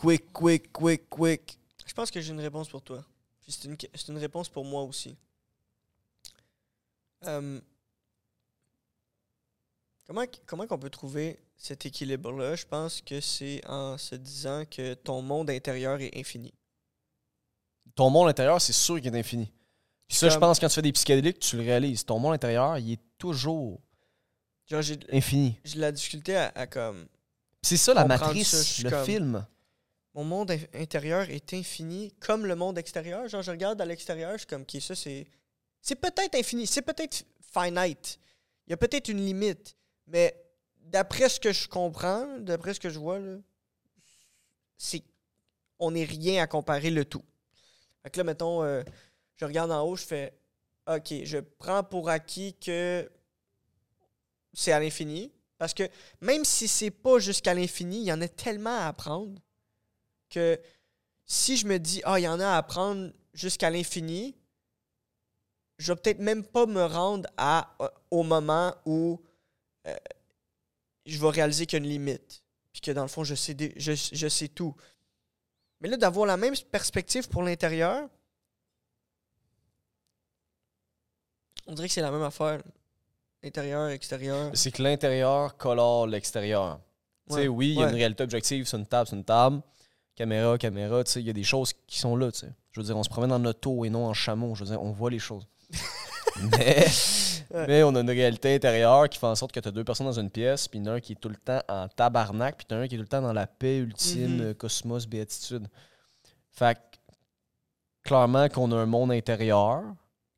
quick, quick, quick, quick. Je pense que j'ai une réponse pour toi. Puis c'est une, réponse pour moi aussi. Euh, comment comment qu'on peut trouver cet équilibre-là? Je pense que c'est en se disant que ton monde intérieur est infini. Ton monde intérieur, c'est sûr qu'il est infini. Puis ça, je pense, quand tu fais des psychédéliques, tu le réalises. Ton monde intérieur, il est toujours Genre, infini. j'ai de la difficulté à, à comme... C'est ça la matrice, ça, le comme- film. Mon monde in- intérieur est infini comme le monde extérieur. Genre, je regarde à l'extérieur, je suis comme, OK, ça, c'est... C'est peut-être infini, c'est peut-être finite. Il y a peut-être une limite. Mais d'après ce que je comprends, d'après ce que je vois, là, c'est... On n'est rien à comparer le tout. Fait que là, mettons, euh, je regarde en haut, je fais, OK, je prends pour acquis que c'est à l'infini. Parce que même si c'est pas jusqu'à l'infini, il y en a tellement à apprendre que si je me dis, ah, il y en a à apprendre jusqu'à l'infini, je vais peut-être même pas me rendre à, euh, au moment où euh, je vais réaliser qu'il y a une limite. Puis que dans le fond, je sais, dé- je, je sais tout. Mais là, d'avoir la même perspective pour l'intérieur, on dirait que c'est la même affaire. Intérieur, extérieur. C'est que l'intérieur colore l'extérieur. Tu sais, oui, il y a ouais. une réalité objective, c'est une table, c'est une table. Caméra, caméra, tu sais, il y a des choses qui sont là, tu sais. Je veux dire, on se promène en auto et non en chameau. Je veux dire, on voit les choses. mais, Ouais. mais on a une réalité intérieure qui fait en sorte que tu as deux personnes dans une pièce, puis un qui est tout le temps en tabarnak, puis un qui est tout le temps dans la paix ultime, Mhm. euh, cosmos, béatitude. Fait que, clairement qu'on a un monde intérieur,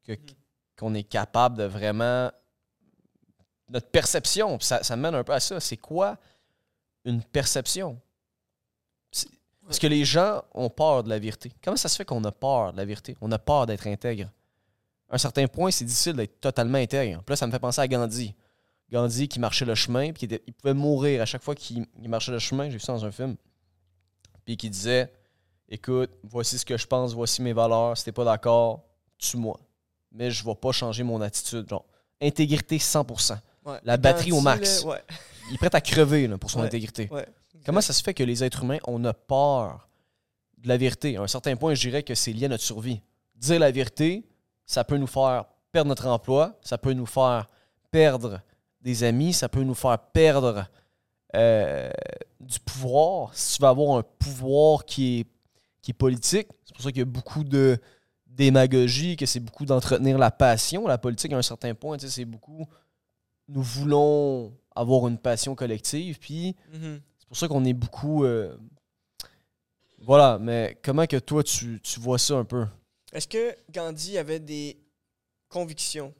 que- Mhm. Qu'on est capable de vraiment notre perception, ça, mène un peu à ça. C'est quoi une perception? Parce que les gens ont peur de la vérité? Comment ça se fait qu'on a peur de la vérité? On a peur d'être intègre. À un certain point, c'est difficile d'être totalement intègre. Là, ça me fait penser à Gandhi. Gandhi qui marchait le chemin, puis il pouvait mourir à chaque fois qu'il il marchait le chemin. J'ai vu ça dans un film. Puis qui disait Écoute, voici ce que je pense, voici mes valeurs. Si t'es pas d'accord, tue-moi. Mais je vais pas changer mon attitude. Genre, intégrité 100%. Ouais. La batterie au max. ouais, Il est prêt à crever là, pour son Ouais. intégrité. Comment ça se fait que les êtres humains, on a peur de la vérité? À un certain point, je dirais que c'est lié à notre survie. Dire la vérité, ça peut nous faire perdre notre emploi, ça peut nous faire perdre des amis, ça peut nous faire perdre euh, du pouvoir, si tu veux avoir un pouvoir qui est, qui est politique, c'est pour ça qu'il y a beaucoup de démagogie, que c'est beaucoup d'entretenir la passion. La politique, à un certain point, c'est beaucoup. Nous voulons avoir une passion collective, puis Mhm. c'est pour ça qu'on est beaucoup. euh, Voilà, mais comment que toi, tu, tu vois ça un peu? Est-ce que Gandhi avait des convictions?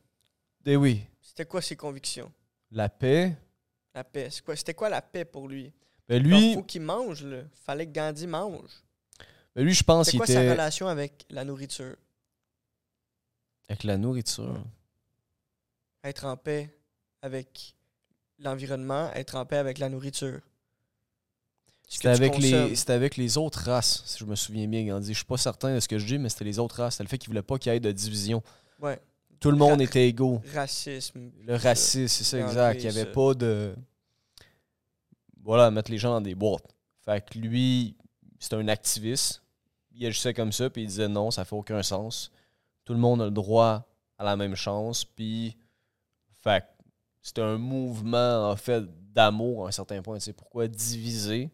Eh oui, C'était quoi ses convictions? la paix. La paix. C'est quoi- C'était quoi la paix pour lui? Ben lui, faut qu'il mange, là. Fallait que Gandhi mange. ben lui, je pense C'est qu'il quoi était sa relation avec la nourriture? Avec la nourriture. Être en paix avec l'environnement, être en paix avec la nourriture. C'était avec, les, c'était avec les autres races, si je me souviens bien, Gandhi. Je suis pas certain de ce que je dis, mais c'était les autres races. C'était le fait qu'il voulait pas qu'il y ait de division. Ouais. Tout le monde Ra- était égaux. Racisme. Le racisme, c'est ça, exact. Il n'y avait ça. pas de. Voilà, mettre les gens dans des boîtes. Fait que lui, c'était un activiste. Il agissait comme ça, puis il disait non, ça fait aucun sens. Tout le monde a le droit à la même chance, puis. Fait c'était un mouvement, en fait, d'amour à un certain point. Sais, pourquoi diviser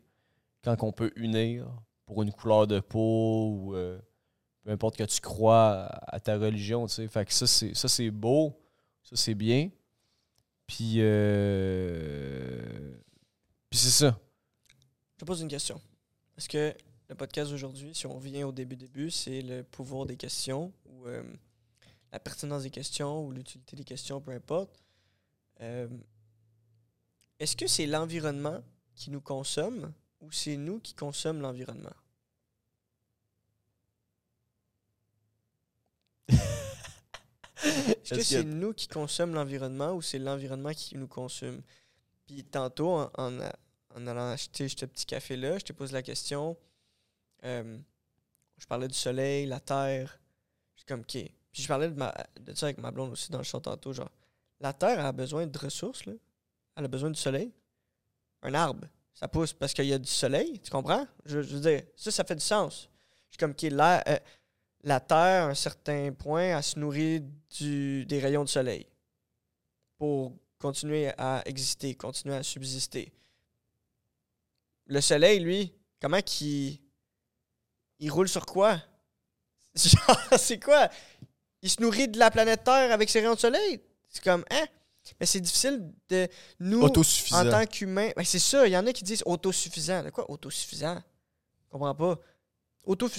quand on peut unir pour une couleur de peau ou euh, peu importe que tu crois à, ta religion, tu sais. Fait que ça, c'est, ça, c'est beau. Ça, c'est bien. Puis, euh... Puis c'est ça. Je te pose une question. Parce que le podcast d'aujourd'hui, si on vient au début-début, c'est le pouvoir des questions ou euh, la pertinence des questions ou l'utilité des questions, peu importe. Euh, Est-ce que c'est l'environnement qui nous consomme ou c'est nous qui consommons l'environnement? Est-ce que c'est nous qui consommons l'environnement ou c'est l'environnement qui nous consomme? Puis tantôt, en, en allant acheter ce petit café-là, je te pose la question. Euh, je parlais du soleil, la terre. Je suis comme, OK. Puis je parlais de, ma, de ça avec ma blonde aussi dans le show tantôt. Genre, la terre a besoin de ressources, là. Elle a besoin du soleil. Un arbre, ça pousse parce qu'il y a du soleil, tu comprends? Je, je veux dire, ça, ça fait du sens. Je suis comme, OK, l'air, euh, la terre, à un certain point, elle se nourrit du, des rayons de soleil pour continuer à exister, continuer à subsister. Le soleil, lui, comment qu'il il roule sur quoi? Genre, c'est quoi? Il se nourrit de la planète Terre avec ses rayons de soleil? C'est comme, hein? Mais c'est difficile de nous, Autosuffisant. en tant qu'humains. Ben, c'est ça, il y en a qui disent autosuffisant. De quoi autosuffisant? Je comprends pas.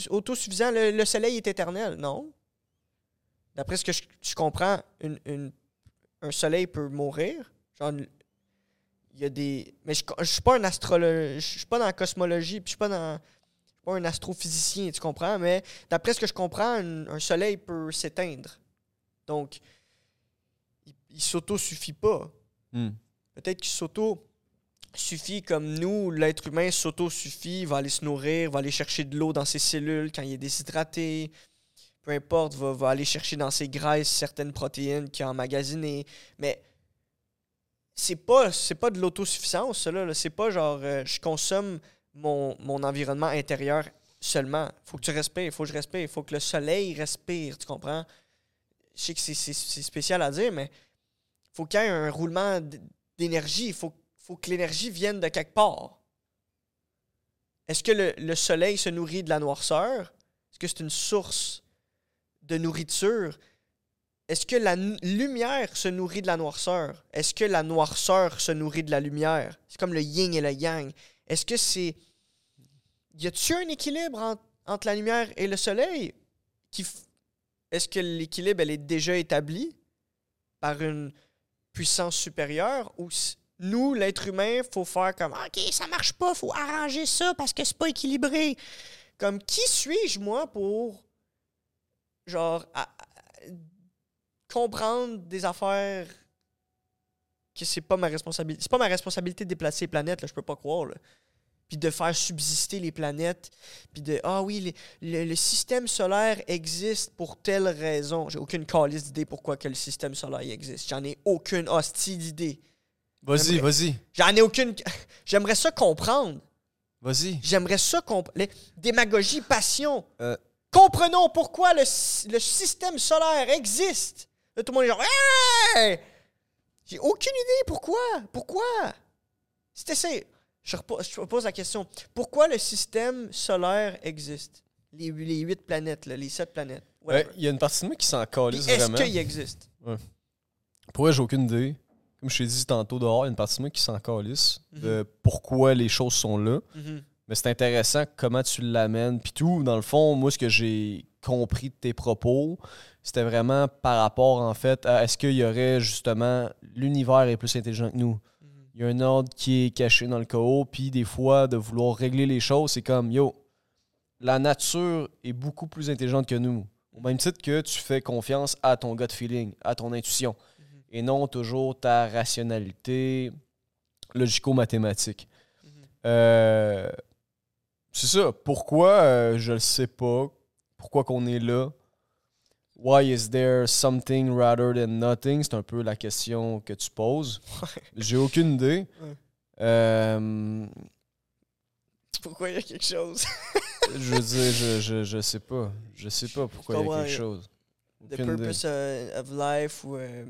Autosuffisant, le, le soleil est éternel. Non. D'après ce que je, je comprends, une- une- un soleil peut mourir. Genre, il y a des. Mais je, je suis pas un astrologue. Je suis pas dans la cosmologie, puis je suis pas dans. Je suis pas un astrophysicien, tu comprends? Mais d'après ce que je comprends, un, un soleil peut s'éteindre. Donc, il, il s'auto-suffit pas. Hmm. Peut-être qu'il s'auto-suffit comme nous, l'être humain s'auto-suffit, va aller se nourrir, va aller chercher de l'eau dans ses cellules quand il est déshydraté. Peu importe, va, va aller chercher dans ses graisses certaines protéines qu'il a emmagasinées. Mais c'est pas, c'est pas de l'autosuffisance, là. C'est pas genre, euh, je consomme mon, mon environnement intérieur seulement. Faut que tu respires, faut que je respire, faut que le soleil respire, tu comprends? Je sais que c'est, spécial à dire, mais faut qu'il y ait un roulement d'énergie. Il faut, faut que l'énergie vienne de quelque part. Est-ce que le, le soleil se nourrit de la noirceur? Est-ce que c'est une source de nourriture? Est-ce que la lumière se nourrit de la noirceur? Est-ce que la noirceur se nourrit de la lumière? C'est comme le yin et le yang. Est-ce que c'est. Y a-t-il un équilibre en- entre la lumière et le soleil? Qui Est-ce que l'équilibre elle est déjà établi par une puissance supérieure ou nous, l'être humain, faut faire comme OK, ça marche pas, faut arranger ça parce que c'est pas équilibré. Comme qui suis-je moi pour genre comprendre des affaires que c'est pas ma responsabilité. C'est pas ma responsabilité de déplacer les planètes, là, je peux pas croire. Là. Puis de faire subsister les planètes. Puis de Ah oui, les- le, le système solaire existe pour telle raison. J'ai aucune calice d'idée pourquoi que le système solaire existe. J'en ai aucune hostie d'idée. Vas-y, vas-y. J'en ai aucune. J'aimerais ça comprendre. Vas-y. J'aimerais ça comprendre. Démagogie, passion. Euh. Comprenons pourquoi le, le système solaire existe. Là, tout le monde est genre Hey! J'ai aucune idée pourquoi. Pourquoi? Si t'essaies, je, je te pose la question, pourquoi le système solaire existe? Les, les huit planètes, là, les sept planètes. Ouais, whatever. Il y a une partie de moi qui s'en calisse Est-ce vraiment. qu'il existe? Pour vrai, j'ai aucune idée. Comme je t'ai dit tantôt dehors, il y a une partie de moi qui s'en calisse Mhm. de pourquoi les choses sont là. Mhm. Mais c'est intéressant comment tu l'amènes. Puis tout, dans le fond, moi, ce que j'ai compris de tes propos, c'était vraiment par rapport, en fait, à est-ce qu'il y aurait justement l'univers est plus intelligent que nous. Mhm. Il y a un ordre qui est caché dans le chaos, puis des fois, de vouloir régler les choses, c'est comme, yo, la nature est beaucoup plus intelligente que nous. Au même titre que tu fais confiance à ton gut feeling, à ton intuition, Mhm. et non toujours ta rationalité logico-mathématique. Mhm. Euh, c'est ça. Pourquoi euh, Je le sais pas. Pourquoi qu'on est là? Why is there something rather than nothing? C'est un peu la question que tu poses. J'ai aucune idée. Ouais. Euh, Pourquoi il y a quelque chose? je veux dire, je, je, je sais pas. Je sais pas pourquoi il y a quelque chose. The Aucune purpose uh, of life ou euh,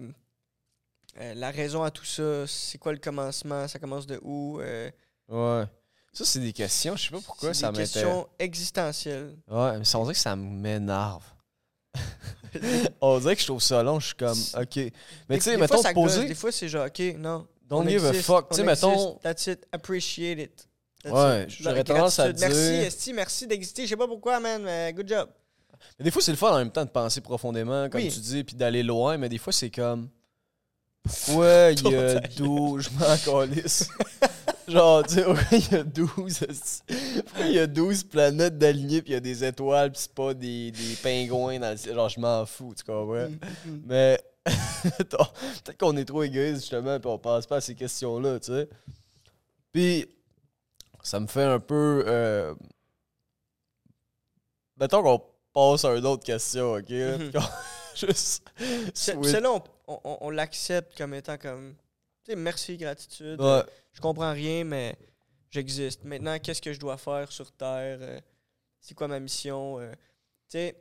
euh, la raison à tout ça, c'est quoi le commencement, ça commence de où? euh, Ouais. Ça, c'est des questions. Je sais pas pourquoi c'est ça des m'intéresse. questions existentielles. Ouais, mais ça, on dirait que ça m'énerve. on dirait que je trouve ça long. Je suis comme, OK. Mais tu sais, mettons, fois, poser. gosse, Des fois, c'est genre, OK, non. Don't on give a fuck. Tu sais, on mettons. That's it. Appreciate it. That's Ouais, j'aurais tendance à dire- Merci, Esti, merci d'exister. Je sais pas pourquoi, man. mais good job. Mais des fois, c'est le fun en même temps de penser profondément, comme Oui. tu dis, puis d'aller loin, mais des fois, c'est comme. Pourquoi il y a Ta 12. Je m'en calisse. Genre, tu sais, il y a 12. esti- Pourquoi il y a 12 planètes d'alignées, puis il y a des étoiles, puis c'est pas des, des pingouins dans le ciel. Genre, je m'en fous, tu comprends? Mm, mm. Mais attends, peut-être qu'on est trop égoïste justement, puis on pense pas à ces questions-là, tu sais. Puis ça me fait un peu. Euh... Mettons qu'on passe à une autre question, ok? Mhm. qu'on- Juste. Celle-là, on, on- on l'accepte comme étant comme. Tu sais, merci, gratitude. Ouais. Je comprends rien, mais j'existe. Maintenant, qu'est-ce que je dois faire sur Terre? euh, c'est quoi ma mission? euh, tu sais,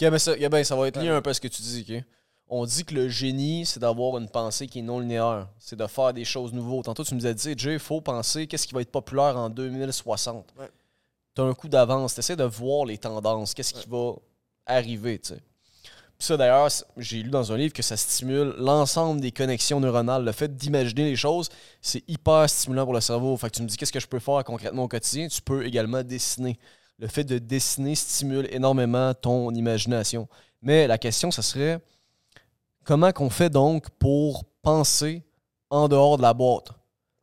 Ok, ben ça, ben ça va être lié un peu à ce que tu dis, ok? On dit que le génie, c'est d'avoir une pensée qui est non linéaire. C'est de faire des choses nouveaux. Tantôt, tu nous as dit, Jay, il faut penser qu'est-ce qui va être populaire en 2060. Ouais. Tu as un coup d'avance. Tu essaies de voir les tendances. Qu'est-ce qui va arriver, tu sais? Puis ça, d'ailleurs, j'ai lu dans un livre que ça stimule l'ensemble des connexions neuronales. Le fait d'imaginer les choses, c'est hyper stimulant pour le cerveau. Fait que tu me dis, qu'est-ce que je peux faire concrètement au quotidien? Tu peux également dessiner. Le fait de dessiner stimule énormément ton imagination. Mais la question, ça serait comment qu'on fait donc pour penser en dehors de la boîte?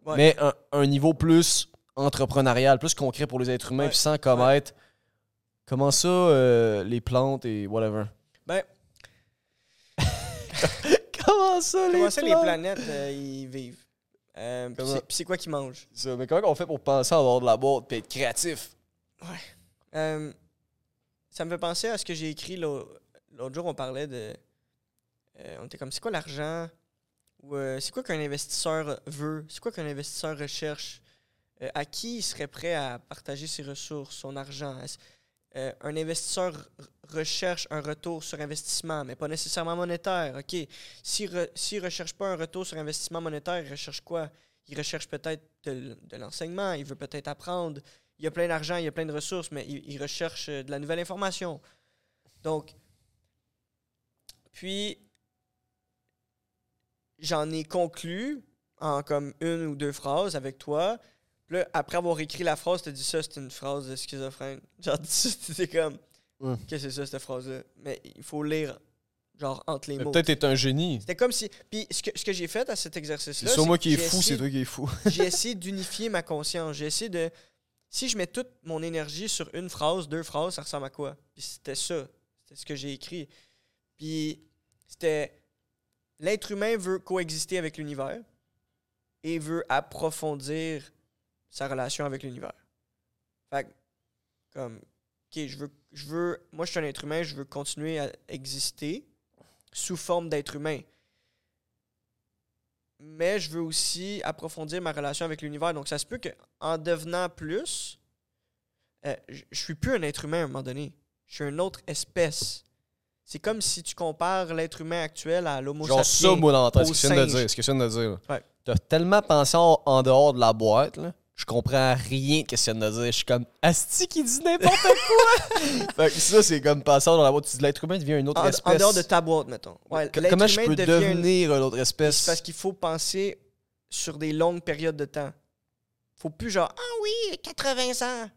Ouais. Mais un, un niveau plus entrepreneurial, plus concret pour les êtres humains, puis sans commettre comment ça, euh, les plantes et whatever? ben, comment ça, les comment ça, les planètes, euh, ils vivent? Euh, puis Comment- c'est- puis c'est quoi qu'ils mangent? Ça, mais comment on fait pour penser en dehors de la boîte et être créatif? Euh, ça me fait penser à ce que j'ai écrit l'au- l'autre jour. On parlait de. euh, on était comme, c'est quoi l'argent? Ou euh, c'est quoi qu'un investisseur veut? C'est quoi qu'un investisseur recherche? Euh, à qui il serait prêt à partager ses ressources, son argent? Est-ce- euh, un investisseur recherche un retour sur investissement, mais pas nécessairement monétaire. OK? S'il ne recherche pas un retour sur investissement monétaire, il recherche quoi? Il recherche peut-être de l'enseignement, il veut peut-être apprendre. Il y a plein d'argent, il y a plein de ressources, mais il, il recherche euh, de la nouvelle information. Donc, puis, j'en ai conclu en comme une ou deux phrases avec toi. Puis là, après avoir écrit la phrase, tu dit ça, c'est une phrase de schizophrène. Genre, c'était comme, Ouais. qu'est-ce que c'est ça, cette phrase-là? Mais il faut lire, genre, entre les mots. Peut-être t'es un génie. C'était comme si. Puis ce que, ce que j'ai fait à cet C'est exercice-là. sur moi qui est fou, c'est toi qui est fou. j'ai essayé d'unifier ma conscience. J'ai essayé de. Si je mets toute mon énergie sur une phrase, deux phrases, ça ressemble à quoi? Puis c'était ça. C'était ce que j'ai écrit. Puis c'était. L'être humain veut coexister avec l'univers et veut approfondir sa relation avec l'univers. Fait comme, ok, je veux, je veux. Moi, je suis un être humain, je veux continuer à exister sous forme d'être humain mais je veux aussi approfondir ma relation avec l'univers. Donc, ça se peut qu'en devenant plus, euh, je je suis plus un être humain à un moment donné. Je suis une autre espèce. C'est comme si tu compares l'être humain actuel à l'homo Genre sapiens. ça, moi, dans ce que tu viens de dire. Ce que tu viens de dire. t'as tellement pensé en, en dehors de la boîte, là. Je comprends rien de ce qu'il vient de dire. Je suis comme Asti qui dit n'importe quoi. fait que ça, c'est comme passer dans la boîte. Tu dis l'être humain devient une autre En, en espèce. dehors de ta boîte, mettons. Ouais, Co- l'être Comment je peux une- devenir une autre C'est espèce? parce qu'il faut penser sur des longues périodes de temps. Faut plus genre, ah oui, 80 ans.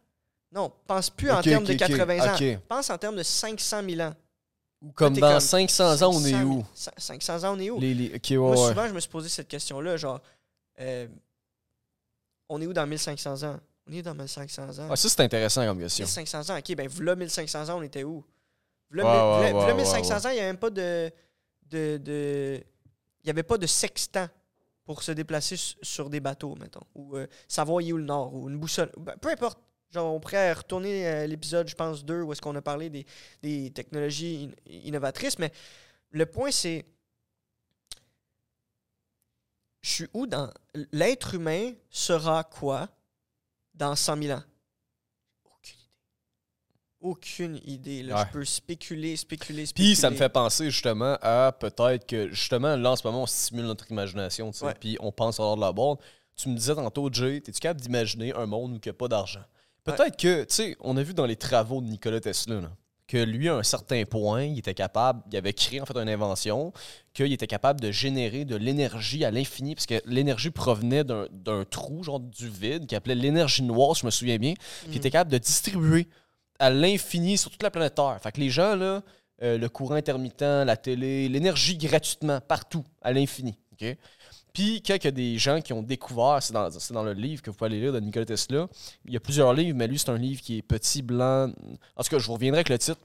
Non, pense plus en termes de ok, 80 ans. Pense en termes de 500 000 ans. Ou comme dans comme 500 ans, on est 500 000 où 500 ans, on est où? les, les... Ouais, Moi, ouais. souvent, je me suis posé cette question-là, genre, euh, on est où dans 1500 ans? On est dans 1500 ans? Ah, ça, c'est intéressant comme question. 1500 ans, ok, ben, v'là 1500 ans, on était où? V'là, Ouais, mille- ouais, v'là- ouais, v'là ouais, 1500 ouais. ans, il n'y avait même pas de. de, de- il n'y avait pas de sextant pour se déplacer sur des bateaux, mettons. Ou euh, savoir est où le nord, ou une boussole. Ben, peu importe. Genre, on pourrait retourner à l'épisode, je pense, 2, où est-ce qu'on a parlé des, des technologies in- innovatrices. Mais le point, c'est. Je suis où dans. L'être humain sera quoi dans 100 000 ans? Aucune idée. Aucune idée. Là. Ouais. Je peux spéculer, spéculer, spéculer. Puis ça me fait penser justement à peut-être que justement là en ce moment on stimule notre imagination, tu sais, Ouais. puis on pense hors de la borne. Tu me disais tantôt, Jay, es-tu capable d'imaginer un monde où il n'y a pas d'argent? Peut-être que, tu sais, on a vu dans les travaux de Nikola Tesla là, que lui, à un certain point, il était capable, il avait créé en fait une invention, qu'il était capable de générer de l'énergie à l'infini, parce que l'énergie provenait d'un trou, genre du vide, qu'il appelait l'énergie noire, si je me souviens bien, puis il était capable de distribuer à l'infini sur toute la planète Terre. Fait que les gens, là, euh, le courant intermittent, la télé, l'énergie gratuitement, partout, à l'infini. OK? Puis, quand il y a des gens qui ont découvert, c'est dans, le livre que vous pouvez aller lire de Nikola Tesla, il y a plusieurs livres, mais lui, c'est un livre qui est petit, blanc. En tout cas, je vous reviendrai avec le titre.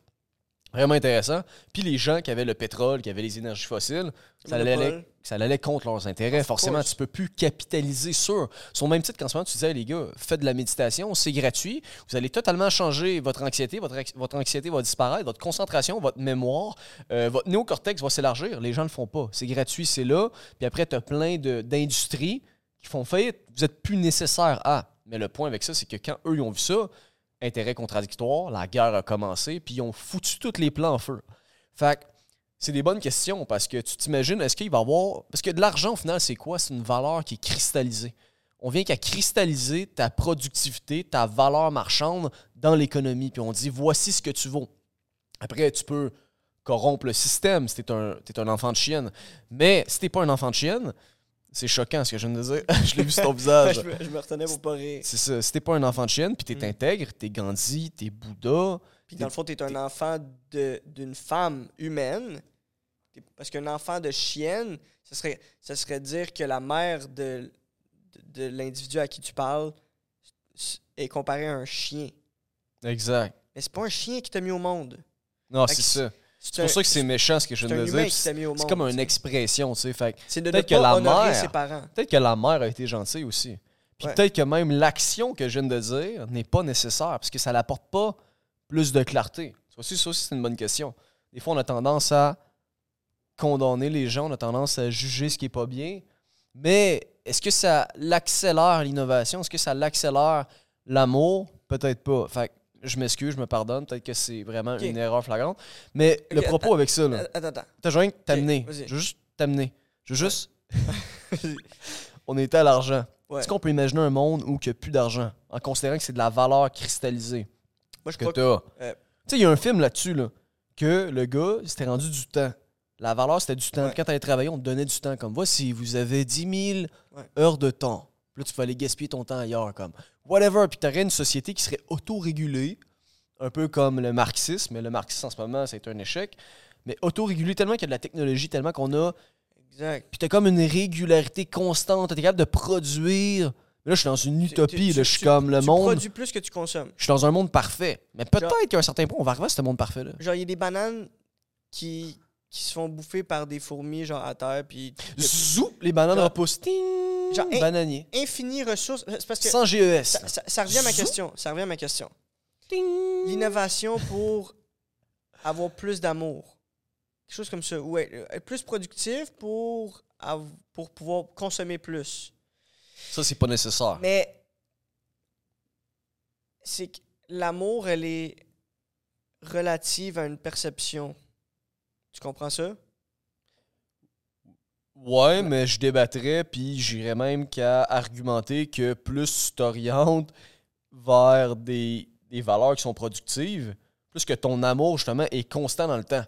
Vraiment intéressant. Puis les gens qui avaient le pétrole, qui avaient les énergies fossiles, ça allait, ça allait contre leurs intérêts. Of Forcément, course. tu peux plus capitaliser sur. Sur le même titre qu'en ce moment, tu disais, les gars, faites de la méditation, c'est gratuit. Vous allez totalement changer votre anxiété. Votre, votre anxiété va disparaître. Votre concentration, votre mémoire, euh, votre néocortex va s'élargir. Les gens ne le font pas. C'est gratuit, c'est là. Puis après, tu as plein d'industries qui font faillite. Vous êtes plus nécessaire à. Mais le point avec ça, c'est que quand eux, ils ont vu ça, intérêt contradictoire, la guerre a commencé, puis ils ont foutu tous les plans en feu. Fait que c'est des bonnes questions parce que tu t'imagines, est-ce qu'il va y avoir. Parce que de l'argent, au final, c'est quoi? C'est une valeur qui est cristallisée. On vient qu'à cristalliser ta productivité, ta valeur marchande dans l'économie. Puis on dit, voici ce que tu vaux. Après, tu peux corrompre le système si t'es un, t'es un enfant de chienne. Mais si t'es pas un enfant de chienne, c'est choquant ce que je viens de dire. je l'ai vu sur ton visage. je, me, je me retenais pour pas rire. C'est ça. Si t'es pas un enfant de chienne, puis t'es Mm. intègre, t'es Gandhi, t'es Bouddha. Puis dans le fond, tu es un enfant d'une femme humaine. T'es- Parce qu'un enfant de chienne, ce serait, ce serait dire que la mère de, de, de l'individu à qui tu parles est comparée à un chien. Exact. Mais c'est pas un chien qui t'a mis au monde. Non, c'est ça. C'est pour ça que c'est méchant ce que je viens de dire. C'est comme une expression, tu sais. Fait que C'est de peut-être que la mère- ses parents. peut-être que la mère a été gentille aussi. Puis Ouais. peut-être que même l'action que je viens de dire n'est pas nécessaire parce que ça n'apporte pas plus de clarté. Ça aussi, ça aussi, c'est une bonne question. Des fois, on a tendance à condamner les gens, on a tendance à juger ce qui est pas bien. Mais est-ce que ça l'accélère l'innovation? Est-ce que ça l'accélère l'amour? Peut-être pas. Fait que je m'excuse, je me pardonne. Peut-être que c'est vraiment une erreur flagrante. Mais le propos avec ça, là. Attends, attends. T'as rien que t'amener. Je veux juste t'amener. Je veux juste. on était à l'argent. Ouais. Est-ce qu'on peut imaginer un monde où il n'y a plus d'argent en considérant que c'est de la valeur cristallisée Moi, je que t'as? euh, Tu sais, il y a un film là-dessus, là, que le gars, il s'était rendu du temps. La valeur, c'était du temps. Ouais. Quand tu allais travailler, on te donnait du temps. Comme, voici, vous avez 10 000 Ouais. heures de temps. Puis là, tu aller gaspiller ton temps ailleurs. Comme, whatever. Puis tu aurais une société qui serait autorégulée, un peu comme le marxisme. Mais le marxisme, en ce moment, c'est un échec. Mais autorégulée tellement qu'il y a de la technologie, tellement qu'on a Exact. puis t'as comme une régularité constante, t'es capable de produire. Là, je suis dans une Tu- utopie, tu- là, je suis tu- comme le tu monde. produis plus que tu consommes. Je suis dans un monde parfait. Mais peut-être qu'à un certain point, on va arriver à ce monde parfait-là. Genre, il y a des bananes qui, qui se font bouffer par des fourmis, genre à terre, puis. Zou, les bananes repoussent. Genre, bananier. Infini ressources. Parce que. Sans GES. Ça, ça- ça revient à ma Zou. question. Ça revient à ma question. L'innovation pour avoir plus d'amour. Quelque chose comme ça. Ouais, euh, être plus productif pour, pour pouvoir consommer plus. Ça, c'est pas nécessaire. Mais c'est que l'amour, elle est relative à une perception. Tu comprends ça? Ouais, mais je débattrais, puis j'irais même qu'à argumenter que plus tu t'orientes vers des, des valeurs qui sont productives, plus que ton amour, justement, est constant dans le temps.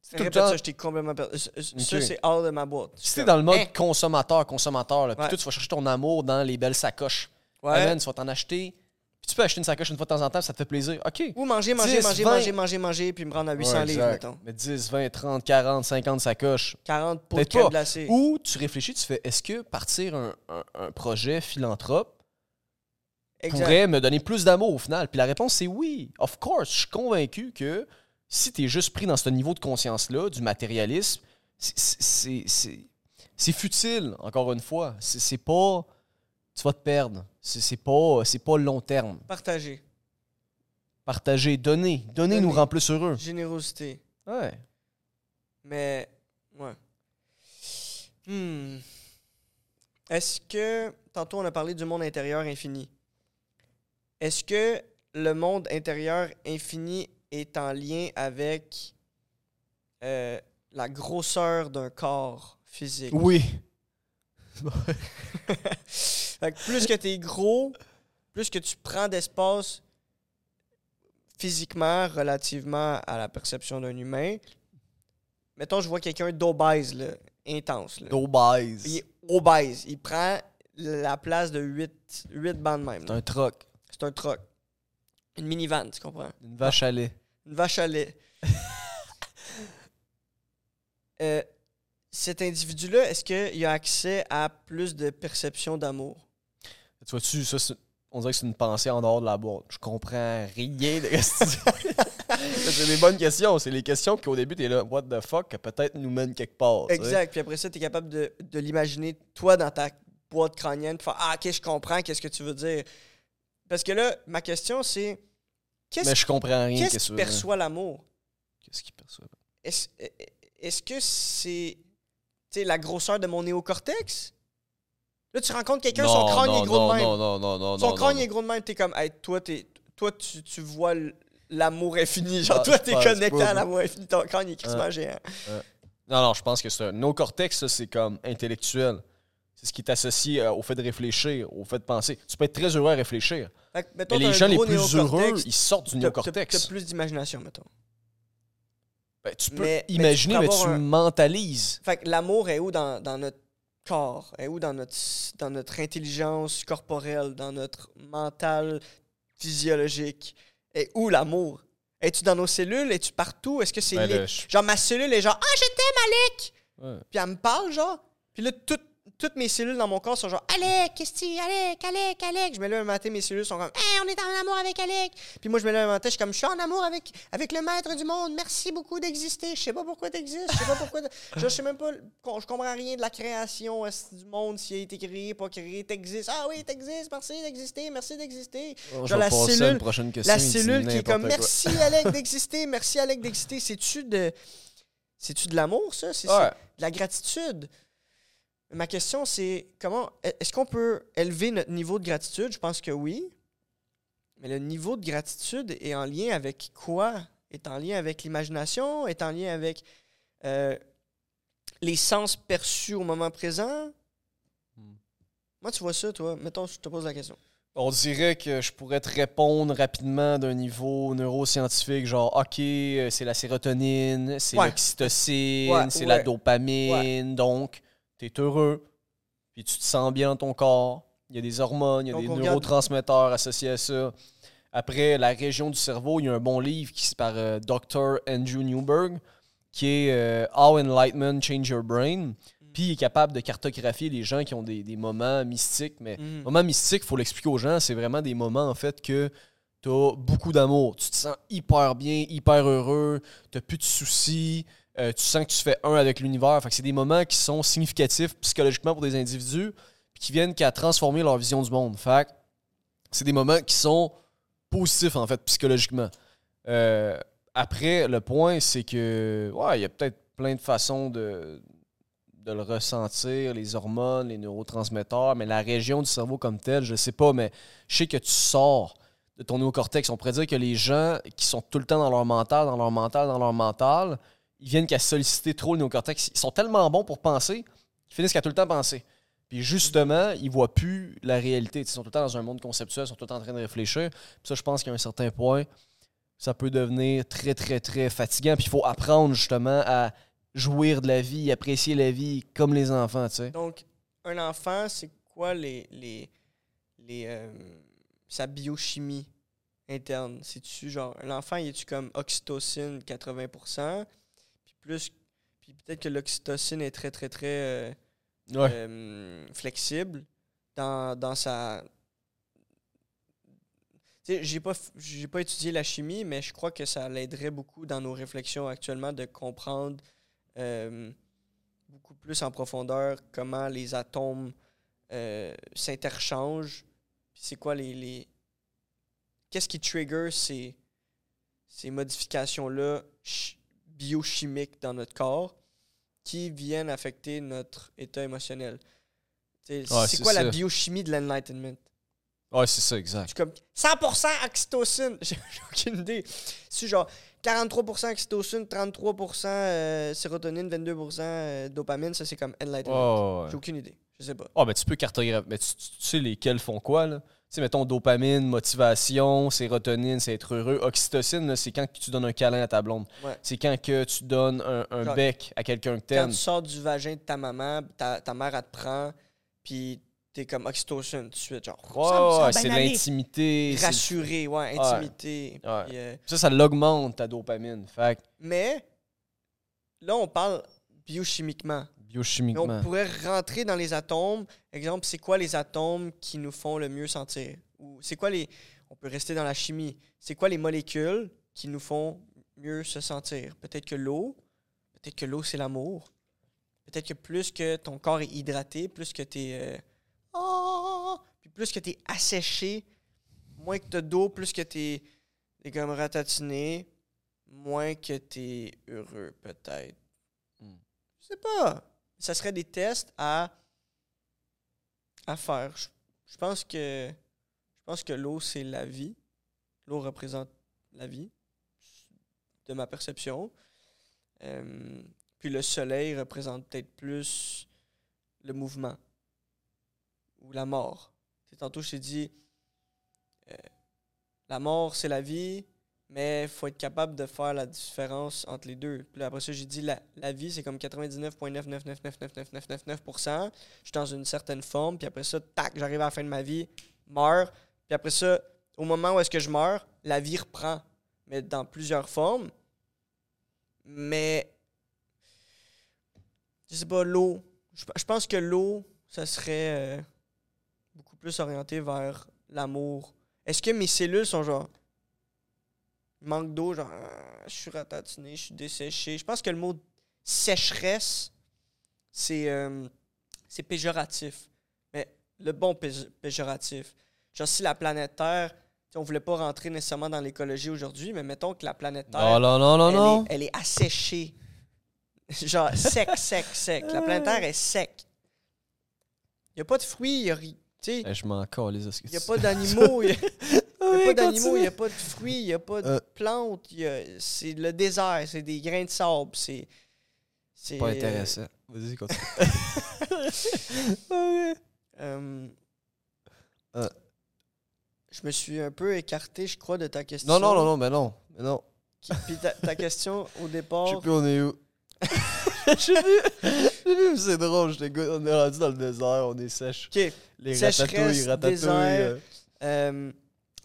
C'est tout le temps- ça, je t'ai complètement perdu. Ça, c'est hors de ma boîte. Si t'es dans le mode Hein? consommateur, consommateur, là, puis Ouais. toi, tu vas chercher ton amour dans les belles sacoches. Ouais. Man, tu vas t'en acheter. Puis tu peux acheter une sacoche une fois de temps en temps, ça te fait plaisir. OK. Ou manger, manger, 10, manger, 20. manger, manger, manger, puis me rendre à 800 Ouais, livres, mettons. Mais 10, 20, 30, 40, 50 sacoches. 40 pots de Peut-être crème pas. glacée. Ou tu réfléchis, tu fais est-ce que partir un, un- un projet philanthrope Exact. pourrait me donner plus d'amour au final? Puis la réponse, c'est oui. Of course. Je suis convaincu que si tu es juste pris dans ce niveau de conscience-là, du matérialisme, c'est- c'est c'est- c'est futile, encore une fois. C'est c'est pas. Tu vas te perdre. C'est c'est pas, c'est pas long terme. Partager. Partager, donner. Donner nous rend plus heureux. Générosité. Ouais. Mais, ouais. Hmm. Est-ce que, tantôt on a parlé du monde intérieur infini. Est-ce que le monde intérieur infini est en lien avec euh, la grosseur d'un corps physique? Oui. Fait que plus que tu es gros, plus que tu prends d'espace physiquement relativement à la perception d'un humain. Mettons, je vois quelqu'un d'obèse, là, intense. Là. Il D'obèse. est obèse. Il prend la place de 8, huit bandes même. C'est là. un troc. C'est un truck. Une minivan, tu comprends? Une vache à lait. Une vache à lait. Euh, cet individu-là, est-ce qu'il a accès à plus de perception d'amour? Tu vois-tu, ça, on dirait que c'est une pensée en dehors de la boîte. Je comprends rien de ce. C'est des bonnes questions. C'est les questions qu'au début, t'es là, what the fuck, que peut-être nous mènent quelque part. sais. Exact. Puis après ça, tu es capable de, de l'imaginer, toi, dans ta boîte crânienne, puis faire Ah, ok, je comprends, qu'est-ce que tu veux dire? Parce que là, ma question, c'est qu'est-ce Mais je comprends rien. qu'est-ce qui perçoit l'amour? Qu'est-ce qu'il perçoit? Est-ce est-ce que c'est sais, la grosseur de mon néocortex? Là, tu rencontres quelqu'un, son crâne non, est gros non, de même. Non, non, non, non, son non, crâne est gros de même, t'es comme, hey, toi, t'es, toi tu, tu vois l'amour infini. Genre, Ah, toi, t'es connecté à l'amour infini. Ton crâne est crissement Ah. géant. Non, non, je pense que c'est un néocortex, ça, c'est comme intellectuel. C'est ce qui est associé euh, au fait de réfléchir, au fait de penser. Tu peux être très heureux à réfléchir. Fait mettons, Mais les gens les plus heureux, néocortex, ils sortent du t'as- t'as- néocortex. T'as plus d'imagination, mettons. Ben, tu peux Mais- mais tu imaginer, mais tu, un- mentalises. Fait que l'amour est où dans, dans notre corps? Est où dans notre, dans notre intelligence corporelle, dans notre mental physiologique? Est où l'amour? Es-tu dans nos cellules? Es-tu partout? Est-ce que c'est Ben, je- Genre, ma cellule est genre, ah, je t'aime, Alec! Ouais. Puis elle me parle, genre. Puis là, tout- toutes mes cellules dans mon corps sont genre, Alec, qu'est-ce que tu Alec, Alec, Alec? Je me lève un matin, mes cellules sont comme, hey, on est en amour avec Alec. Puis moi, je me lève un matin, je suis comme, je suis en amour avec, avec le maître du monde. Merci beaucoup d'exister. Je sais pas pourquoi t'existes. Je sais pas pourquoi. je sais même pas. Je comprends rien de la création du monde, s'il a été créé, pas créé. T'existes. Ah oui, t'existes. Merci d'exister. Merci d'exister. Oh, la cellule- prochaine question. La il dit cellule qui est comme, quoi. merci Alec d'exister. Merci Alec d'exister. C'est-tu de. C'est-tu de l'amour, ça? C'est, Ouais. de la gratitude? Ma question, c'est comment est-ce qu'on peut élever notre niveau de gratitude? Je pense que oui. Mais le niveau de gratitude est en lien avec quoi? Est en lien avec l'imagination? Est en lien avec euh, les sens perçus au moment présent? Hmm. Moi, tu vois ça, toi? Mettons, je te pose la question. On dirait que je pourrais te répondre rapidement d'un niveau neuroscientifique, genre, OK, euh, c'est la sérotonine, c'est Ouais. l'oxytocine, Ouais, c'est ouais. la dopamine, donc tu es heureux, puis tu te sens bien dans ton corps. Il y a des hormones, il y a Donc, des regarde- neurotransmetteurs associés à ça. Après, la région du cerveau, il y a un bon livre qui est par euh, Dr. Andrew Newberg, qui est euh, How Enlightenment Change Your Brain. Puis il est capable de cartographier les gens qui ont des, des moments mystiques, mais Mhm. Moment mystique, il faut l'expliquer aux gens, c'est vraiment des moments en fait que tu as beaucoup d'amour. Tu te sens hyper bien, hyper heureux, tu plus de soucis, euh, tu sens que tu fais un avec l'univers. Fait que c'est des moments qui sont significatifs psychologiquement pour des individus puis qui viennent qu'à transformer leur vision du monde. Fait que c'est des moments qui sont positifs en fait psychologiquement. Euh, après, le point, c'est que ouais, il y a peut-être plein de façons de, de le ressentir, les hormones, les neurotransmetteurs, mais la région du cerveau comme telle, je sais pas, mais je sais que tu sors de ton néocortex. On pourrait dire que les gens qui sont tout le temps dans leur mental, dans leur mental, dans leur mental, ils viennent qu'à solliciter trop le néocortex. Ils sont tellement bons pour penser qu'ils qui finissent qu'à tout le temps penser. Puis justement, ils voient plus la réalité. Ils sont tout le temps dans un monde conceptuel, ils sont tout le temps en train de réfléchir. Puis ça, je pense qu'à un certain point, ça peut devenir très, très, très fatigant. Puis il faut apprendre justement à jouir de la vie, apprécier la vie comme les enfants, tu sais. Donc, un enfant, c'est quoi les, les, les, euh, sa biochimie interne? C'est-tu genre, l'enfant, il est-tu comme oxytocine 80%? Plus, puis peut-être que l'oxytocine est très, très, très euh, Ouais. euh, flexible dans, dans sa. Tu sais, j'ai pas, j'ai pas étudié la chimie, mais je crois que ça l'aiderait beaucoup dans nos réflexions actuellement de comprendre euh, beaucoup plus en profondeur comment les atomes s'interchangent. C'est quoi les. les... Qu'est-ce qui trigger ces, ces modifications-là biochimiques dans notre corps qui viennent affecter notre état émotionnel? Ouais, c'est quoi la biochimie de l'enlightenment? Ouais, c'est ça, Je exact. suis comme 100% oxytocine. J'ai aucune idée. C'est genre 43% oxytocine, 33% euh, sérotonine, 22% euh, dopamine. Ça, c'est comme enlightenment. Ouais. J'ai aucune idée. Je sais pas. Ah, ben tu peux cartographier. Mais tu sais lesquels font quoi, là? Tu sais, mettons dopamine, motivation, sérotonine, c'est être heureux. Oxytocine, c'est quand tu donnes un câlin à ta blonde. Ouais. C'est quand que tu donnes un, bec à quelqu'un que Quand t'aimes. tu sors du vagin de ta maman, ta, ta mère, elle te prend, puis t'es comme oxytocine tout de suite. Genre, Ouais, ouais, bien c'est l'intimité. Rassuré, ouais, intimité. Ouais. Euh, Ça, ça l'augmente ta dopamine. Fait mais là, on parle biochimiquement. Mais on pourrait rentrer dans les atomes. Exemple, c'est quoi les atomes qui nous font le mieux sentir? Ou c'est quoi les. On peut rester dans la chimie. C'est quoi les molécules qui nous font mieux se sentir? Peut-être que l'eau. Peut-être que l'eau, c'est l'amour. Peut-être que plus que ton corps est hydraté, plus que tu es. puis plus que tu es asséché, moins que tu as d'eau, plus que tu es, comme ratatiné, moins que tu es heureux, peut-être. Hmm. Je sais pas. Ça serait des tests à, à faire. Je, pense que je pense que l'eau, c'est la vie. L'eau représente la vie, de ma perception. Euh, puis le soleil représente peut-être plus le mouvement ou la mort. Tantôt, je t'ai dit, euh, la mort, c'est la vie, mais il faut être capable de faire la différence entre les deux. Puis après ça, j'ai dit, la, la vie, c'est comme 99,9999999%. Je suis dans une certaine forme, puis après ça, tac, j'arrive à la fin de ma vie, meurs. Puis après ça, au moment où est-ce que je meurs, la vie reprend, mais dans plusieurs formes. Mais, je sais pas, l'eau. Je, pense que l'eau, ça serait euh, beaucoup plus orienté vers l'amour. Est-ce que mes cellules sont genre. Il Manque d'eau, genre. ah, Je suis ratatiné, je suis desséché. Je pense que le mot sécheresse, c'est euh, péjoratif. Mais le bon péj- péjoratif. Genre, si la planète Terre. On voulait pas rentrer nécessairement dans l'écologie aujourd'hui, mais mettons que la planète Terre Non, non, non, non, elle, non. Est, elle est asséchée. Genre sec, sec, sec. La planète Terre est sec. Il n'y a pas de fruits, il n'y a, ri- tu sais, Eh, je m'en calise. y a pas d'animaux, il n'y a, pas d'animaux, il n'y a pas de fruits, il n'y a pas de Euh. plantes. C'est le désert, c'est des grains de sable. C'est. c'est, Pas euh, intéressant. Vas-y, continue. euh, Euh. Je me suis un peu écarté, je crois, de ta question. non, non, non, non, mais non. Mais non. Qui- Puis ta, ta question au départ. Je sais plus on est où. J'ai vu, j'ai vu, c'est drôle. go- On est rendu dans le désert, on est sèche. Ok. Les Sécheresse, ratatouilles, ratatouilles. désert. euh. euh,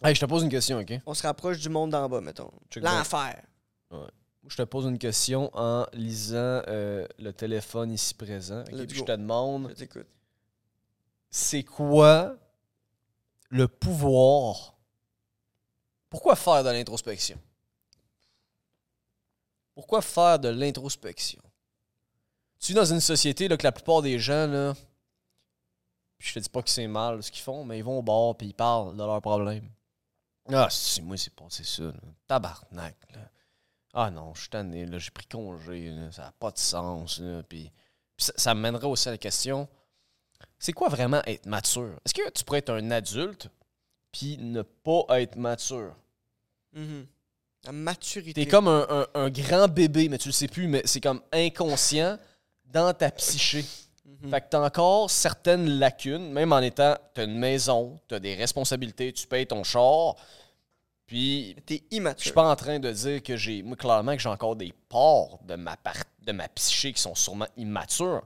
Hey, je te pose une question, ok? on se rapproche du monde d'en bas, mettons. L'enfer. Je te pose une question en lisant euh, le téléphone ici présent. Puis je te demande, c'est quoi le pouvoir? Pourquoi faire de l'introspection? Pourquoi faire de l'introspection? Tu es dans une société là, que la plupart des gens, là, puis je te dis pas que c'est mal ce qu'ils font, mais ils vont au bar puis ils parlent de leurs problèmes. Ah, si, moi, c'est passé ça. là. Tabarnak, là. Ah non, je suis tanné, là, j'ai pris congé, là, ça n'a pas de sens. Puis, ça, ça mènerait aussi à la question c'est quoi vraiment être mature? Est-ce que tu pourrais être un adulte puis ne pas être mature? Mhm. La maturité. T'es comme un, un- un grand bébé, mais tu le sais plus, mais c'est comme inconscient dans ta psyché. Mhm. Fait que t'as encore certaines lacunes, même en étant. T'as une maison, t'as des responsabilités, tu payes ton char. Puis, T'es je immature. suis pas en train de dire que j'ai. Moi, clairement, que j'ai encore des parts de ma, part, de ma psyché qui sont sûrement immatures,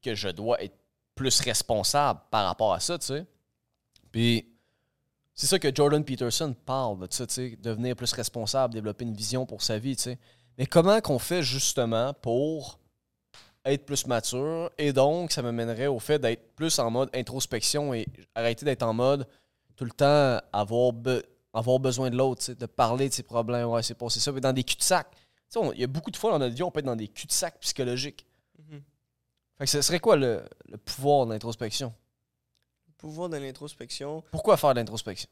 que je dois être plus responsable par rapport à ça, tu sais. Puis, c'est ça que Jordan Peterson parle de ça, tu sais, devenir plus responsable, développer une vision pour sa vie, tu sais. Mais comment qu'on fait justement pour être plus mature et donc ça me mènerait au fait d'être plus en mode introspection et arrêter d'être en mode tout le temps avoir, avoir besoin de l'autre, de parler de ses problèmes, ouais, c'est passé ça, mais dans des cul-de-sac. Il y a beaucoup de fois dans notre vie, on peut être dans des cul-de-sac psychologiques. Mhm. Fait que ce serait quoi le, le pouvoir de l'introspection? Le pouvoir de l'introspection, Pourquoi faire de l'introspection?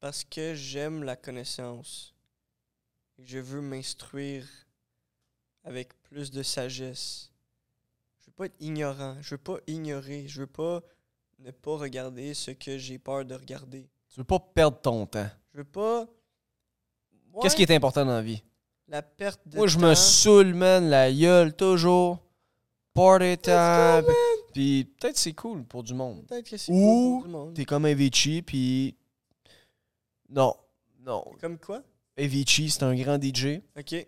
parce que j'aime la connaissance. Je veux m'instruire avec plus de sagesse. Je veux pas être ignorant. Je veux pas ignorer. Je veux pas ne pas regarder ce que j'ai peur de regarder. Tu veux pas perdre ton temps. Je veux pas. Qu'est-ce qui est important dans la vie? La perte de Moi, je me saoule, man, la gueule, toujours. Party time. Puis peut-être c'est cool pour du monde. Peut-être que c'est Ou cool pour le monde. T'es comme Avicii, puis. Non, non. Comme quoi? Avicii, c'est un grand DJ, Ok,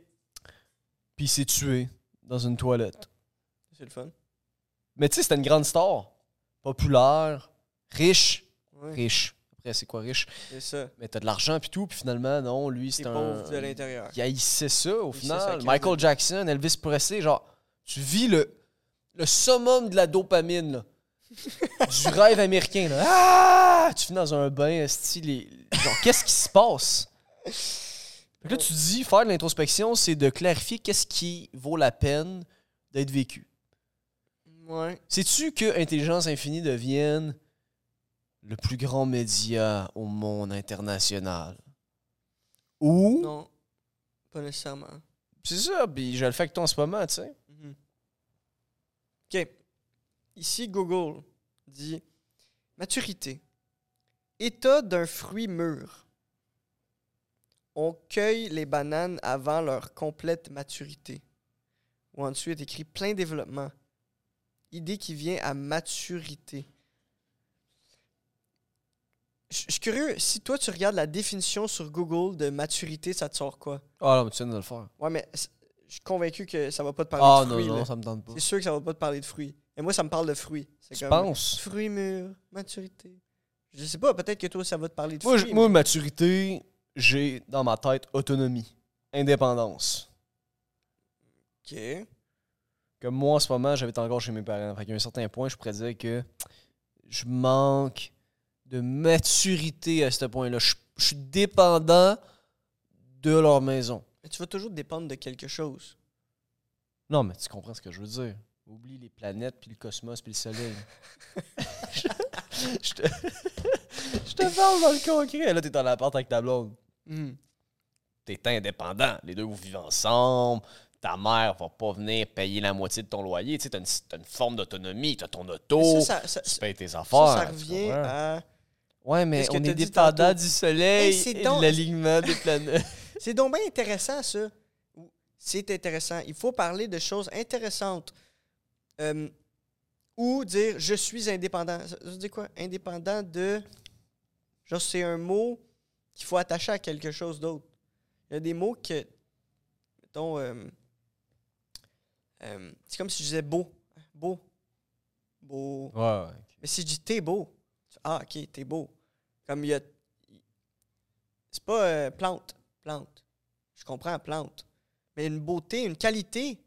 puis il s'est tué dans une toilette. c'est le fun. Mais tu sais, c'était une grande star. Populaire, riche. Riche. Après, c'est quoi riche? c'est ça. Mais t'as de l'argent, puis tout, puis finalement, non, lui, C'est un. pauvre de l'intérieur. Il haïssait ça au Il final. Michael Jackson, Elvis Presley, genre, tu vis le, le summum de la dopamine, là. du rêve américain, là. Ah! Tu finis dans un bain, style. Genre, qu'est-ce qui se passe? Là, tu dis, faire de l'introspection, c'est de clarifier qu'est-ce qui vaut la peine d'être vécu. Ouais. Sais-tu que Intelligence Infinie devienne le plus grand média au monde international? Ou? Non, pas nécessairement. C'est ça, puis je le fais avec toi en ce moment, tu sais. Mhm. OK. Ici, Google dit maturité. État d'un fruit mûr. On cueille les bananes avant leur complète maturité. Ou ensuite écrit plein développement. Idée qui vient à maturité. Je suis curieux, si toi tu regardes la définition sur Google de maturité, ça te sort quoi? Ah non, mais tu viens de le faire. Ouais, mais je suis convaincu que ça va pas te parler Ah de non, fruits. non, là. ça me tente pas. C'est sûr que ça va pas te parler de fruits. Et moi, ça me parle de fruits. C'est Tu comme penses? Fruits mûrs, maturité. Je sais pas, peut-être que toi, ça va te parler de Moi, fruits. je- moi, maturité, j'ai dans ma tête autonomie, indépendance. Ok. Comme moi, en ce moment, j'habite encore chez mes parents. Fait qu'à un certain point, je pourrais dire que je manque de maturité à ce point-là. Je, je suis dépendant de leur maison. Mais tu vas toujours dépendre de quelque chose. Non, mais tu comprends ce que je veux dire. Oublie les planètes, puis le cosmos, puis le soleil. je, je te, je te parle dans le concret. Là, t'es dans l'appart avec ta blonde. Mhm. T'es indépendant. Les deux, vous vivez ensemble. Ta mère va pas venir payer la moitié de ton loyer. Tu sais, t'as une, forme d'autonomie. T'as ton auto. Mais ça, ça, ça, tu payes tes affaires. ça revient à. Ouais, mais on est dépendant du soleil Hey, et donc- de l'alignement des planètes. C'est donc bien intéressant, ça. C'est intéressant. Il faut parler de choses intéressantes. Euh, ou dire je suis indépendant. Ça veut dire quoi? Indépendant de. Genre, c'est un mot qu'il faut attacher à quelque chose d'autre. Il y a des mots que. Mettons. euh, euh, c'est comme si je disais beau. Beau. Beau. Ouais, ouais. Mais si je dis t'es beau, ah ok, t'es beau. Comme il y a. C'est pas euh, plante, plante. Je comprends, plante. Mais une beauté, une qualité.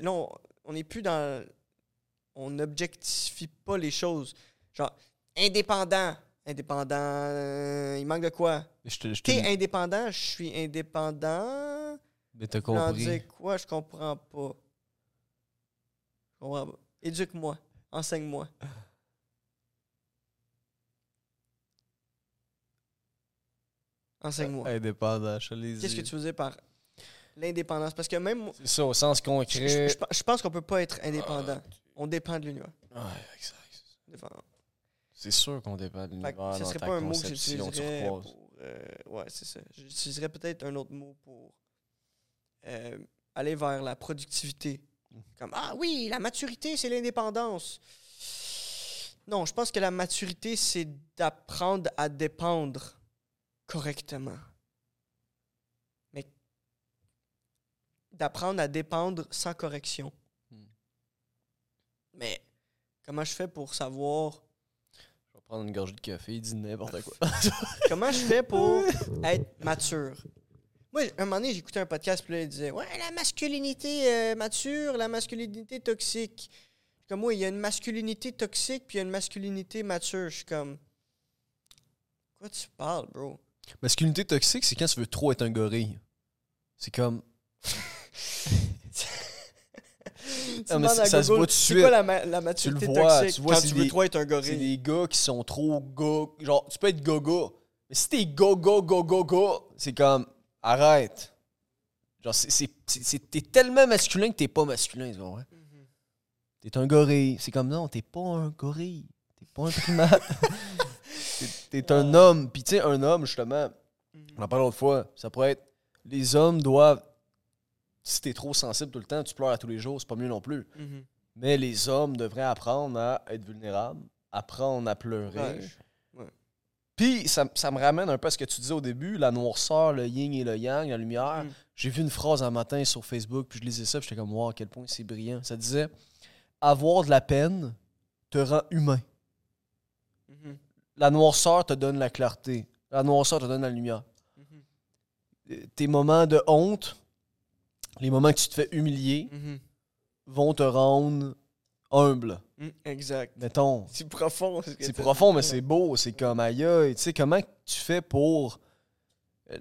Là, on- n'est plus dans. On n'objectifie pas les choses. Genre, indépendant. Indépendant. euh, il manque de quoi? Te, T'es indépendant, je suis indépendant. mais t'as compris. quoi? Je comprends pas. Je comprends pas. Éduque-moi. Enseigne-moi. Enseigne-moi. Indépendant, je Qu'est-ce que tu veux dire par l'indépendance? Parce que même C'est ça, au sens concret. je- je pense qu'on peut pas être indépendant. On dépend de l'univers. Ouais, exact. C'est sûr qu'on dépend de l'univers ce serait pas un mot que j'utiliserais pour... euh, ouais, c'est ça. J'utiliserais peut-être un autre mot pour euh, aller vers la productivité. Comme, ah oui, la maturité, c'est l'indépendance. Non, je pense que la maturité, c'est d'apprendre à dépendre correctement. Mais d'apprendre à dépendre sans correction. Hmm. Mais comment je fais pour savoir? Je vais prendre une gorgée de café, dis n'importe quoi. Comment je fais pour être mature? Moi, un moment donné, j'écoutais un podcast, puis là, il disait Ouais, la masculinité euh, mature, la masculinité toxique. Comme moi, il y a une masculinité toxique, puis il y a une masculinité mature. Je suis comme. Quoi tu parles, bro? Masculinité toxique, c'est quand tu veux trop être un gorille. C'est comme. Tu Ah, mais ça se voit tout de C'est suite. quoi la, ma- la maturité vois, toxique tu vois, quand c'est tu veux des- trop être un C'est gorille? des gars qui sont trop go. Genre, tu peux être go-go. Mais si t'es go-go, go-go, go, c'est comme. Arrête. Genre, c'est- c'est- c'est- c'est- t'es tellement masculin que t'es pas masculin, tu comprends? Mhm. T'es un gorille. C'est comme non, t'es pas un gorille. T'es pas un primate. T'es- T'es un homme. Puis tu sais, un homme, justement, Mhm. on en parle l'autre fois, ça pourrait être. Les hommes doivent. Si t'es trop sensible tout le temps, tu pleures à tous les jours, c'est pas mieux non plus. Mhm. Mais les hommes devraient apprendre à être vulnérables, apprendre à pleurer. Puis ça, ça me ramène un peu à ce que tu disais au début, la noirceur, le yin et le yang, la lumière. Mm. J'ai vu une phrase un matin sur Facebook, puis je lisais ça, puis j'étais comme, wow, à quel point c'est brillant. Ça disait Avoir de la peine te rend humain. La noirceur te donne la clarté. La noirceur te donne la lumière. Mhm. Euh, Tes moments de honte, les moments que tu te fais humilier, Mhm. vont te rendre humble. Mhm. Exact. Mettons. C'est profond. C'est profond, mais c'est beau. C'est comme aïe, aïe. Tu sais, comment tu fais pour. euh,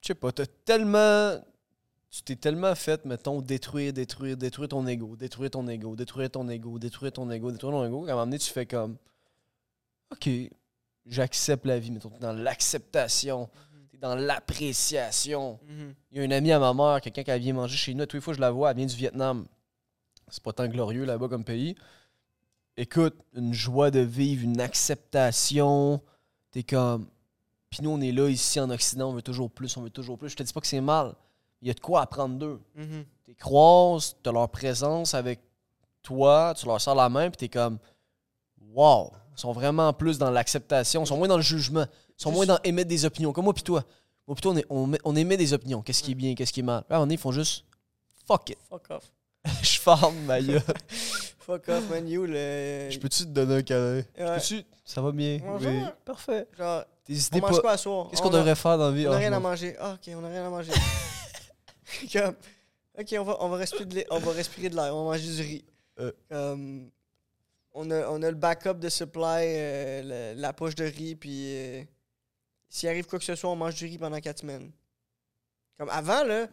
Je sais pas, t'as tellement. Tu t'es tellement fait, mettons, détruire, détruire, détruire ton ego, détruire ton ego, détruire ton ego, détruire ton ego, détruire ton ego, qu'à un moment donné, tu fais comme. Ok, j'accepte la vie, mettons, t'es dans l'acceptation, t'es dans l'appréciation. Mhm. Il y a une amie à ma mère, quelqu'un qui vient manger chez nous, toutes les fois je la vois, elle vient du Vietnam. C'est pas tant glorieux là-bas comme pays. Écoute, une joie de vivre, une acceptation. T'es comme. Puis nous, on est là, ici en Occident, on veut toujours plus, on veut toujours plus. Je te dis pas que c'est mal. Il y a de quoi apprendre d'eux. Mhm. T'es croises, t'as leur présence avec toi, tu leur sers la main, puis t'es comme. Wow! Sont vraiment plus dans l'acceptation, sont moins dans le jugement, ils sont moins dans émettre des opinions. Comme moi, puis toi. Moi, puis toi, on, est- on, met- on émet des opinions. Qu'est-ce qui est bien, qu'est-ce qui est mal? Là, on est, ils font juste. Fuck it. Fuck off. Je ferme ma gueule. Fuck off, man. You, le. Je peux-tu te donner un câlin? Je Ouais. peux-tu? Ça va bien? Ça Oui. Parfait. Genre, on mange pas. quoi à soir? Qu'est-ce On qu'on a- devrait faire dans la vie? On Ah, n'a je rien à manger. Ah, ok, on n'a rien à manger. Comme, ok, on va, on, va respirer de l'air- on va respirer de l'air. On va manger du riz. Euh. Comme, on, a, on a le backup de supply, euh, la poche de riz, puis euh, s'il arrive quoi que ce soit, on mange du riz pendant quatre semaines. Comme avant, là,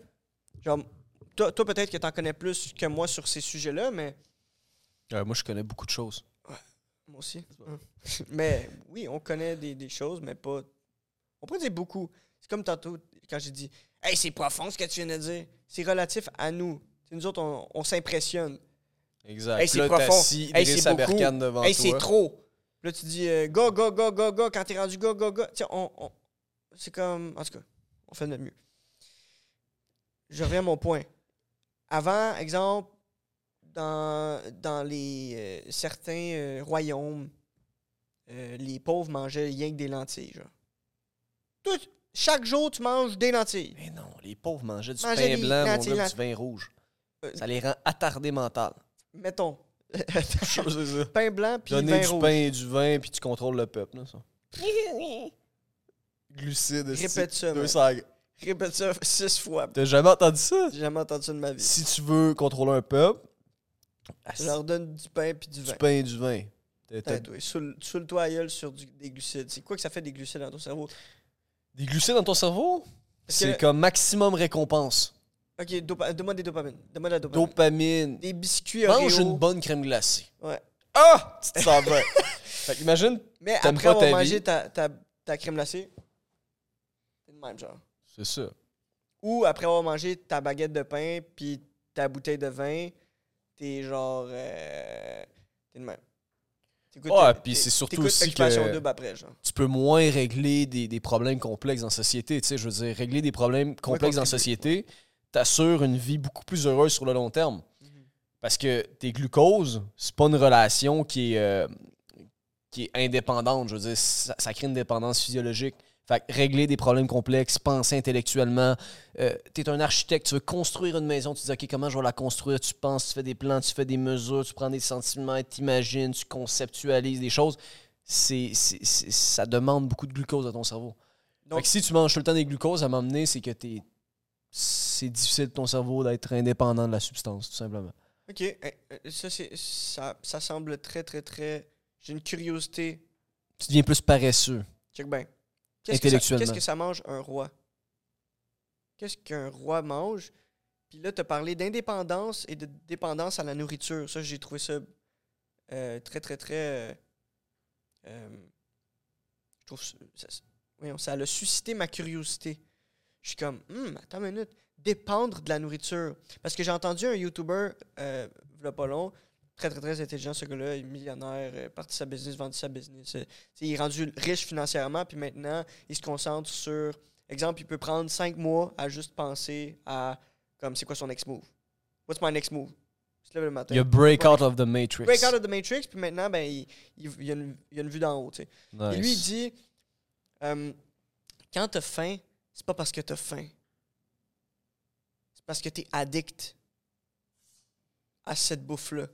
genre, toi, toi peut-être que tu en connais plus que moi sur ces sujets-là, mais Euh, moi, je connais beaucoup de choses. moi aussi. Mais oui, on connaît des, des choses, mais pas. On pourrait dire beaucoup. C'est comme tantôt quand j'ai dit Hey, c'est profond ce que tu viens de dire. C'est relatif à nous. C'est nous autres, on, on s'impressionne. Exact. Hey, c'est là, profond. t'assis Hey, c'est beaucoup. Devant hey, c'est trop. Là, tu dis euh, Go, go, go, go, go. Quand t'es rendu go, go, go. Tiens, on, on- c'est comme. En tout cas, on fait de notre mieux. Je reviens à mon point. Avant, exemple, dans, dans les euh, certains euh, royaumes, euh, les pauvres mangeaient rien que des lentilles. Genre. Tout, chaque jour, tu manges des lentilles. Mais non, les pauvres mangeaient du Mangeaient pain blanc, mon gars, du vin rouge. Ça les rend attardés mental. Mettons. pain blanc puis Donner vin du rouge. pain et du vin, puis tu contrôles le peuple. Là, ça. Glucides. Répète ça, man. 200 Répète ça six fois. T'as jamais entendu ça? J'ai jamais entendu ça de ma vie. Si tu veux contrôler un peuple, Je leur donne du pain puis du du vin. pain et du vin. Soule-toi à gueule sur du- des glucides. C'est quoi que ça fait des glucides dans ton cerveau? Des glucides dans ton cerveau? C'est comme maximum récompense. Ok, dopa- donne-moi des dopamines. Donne-moi de la dopamine. Dopamine. Des biscuits Oreo. Mange une bonne crème glacée. Ouais. Ah! Tu te sens bien. fait qu'imagine, Mais T'aimes après pas avoir ta mangé vie. ta, ta, ta crème glacée, c'est le même genre. c'est ça. Ou après avoir mangé ta baguette de pain puis ta bouteille de vin, t'es genre... Euh, t'es le même. T'écoutes- Ouais, t'é- puis c'est surtout t'écoutes aussi Occupation que- double après, genre. tu peux moins régler des, des problèmes complexes dans la société. Tu sais, je veux dire, régler des problèmes complexes dans la contribuer. société t'assure une vie beaucoup plus heureuse sur le long terme. Parce que tes glucoses, c'est pas une relation qui est, euh, qui est indépendante. Je veux dire, ça, ça crée une dépendance physiologique. Fait que régler des problèmes complexes, penser intellectuellement. Euh, tu es un architecte, tu veux construire une maison, tu te dis, OK, comment je vais la construire? Tu penses, tu fais des plans, tu fais des mesures, tu prends des sentiments, tu imagines, tu conceptualises des choses. C'est, ça demande beaucoup de glucose à ton cerveau. Donc- Fait que si tu manges tout le temps des glucoses, à m'emmener, c'est que t'es, c'est difficile pour ton cerveau d'être indépendant de la substance, tout simplement. OK. euh, euh, Ça, ça, ça semble très, très, très... J'ai une curiosité. Tu deviens plus paresseux. Check bien. Qu'est-ce que, ça, Intellectuellement. qu'est-ce que ça mange un roi? Qu'est-ce qu'un roi mange? Puis là, tu as parlé d'indépendance et de dépendance à la nourriture. Ça, j'ai trouvé ça euh, très, très, très... euh, euh, je trouve ça... ça- voyons, ça a suscité ma curiosité. Je suis comme, hum, attends une minute, dépendre de la nourriture. Parce que j'ai entendu un YouTuber, euh, v'là pas long, très, très, très intelligent, ce gars-là, il est millionnaire, euh, parti sa business, vendu sa business. euh, il est rendu riche financièrement, puis maintenant, il se concentre sur. Exemple, il peut prendre cinq mois à juste penser à. Comme, c'est quoi son next move? What's my next move? Lève le matin. Il y a break out of the matrix. Break out of the Matrix, puis maintenant, ben, il, il- il y, a une, il y a une vue d'en haut, tu sais. Et lui, il dit euh, quand t'as faim, c'est pas parce que t'as faim. C'est parce que t'es addict à cette bouffe-là.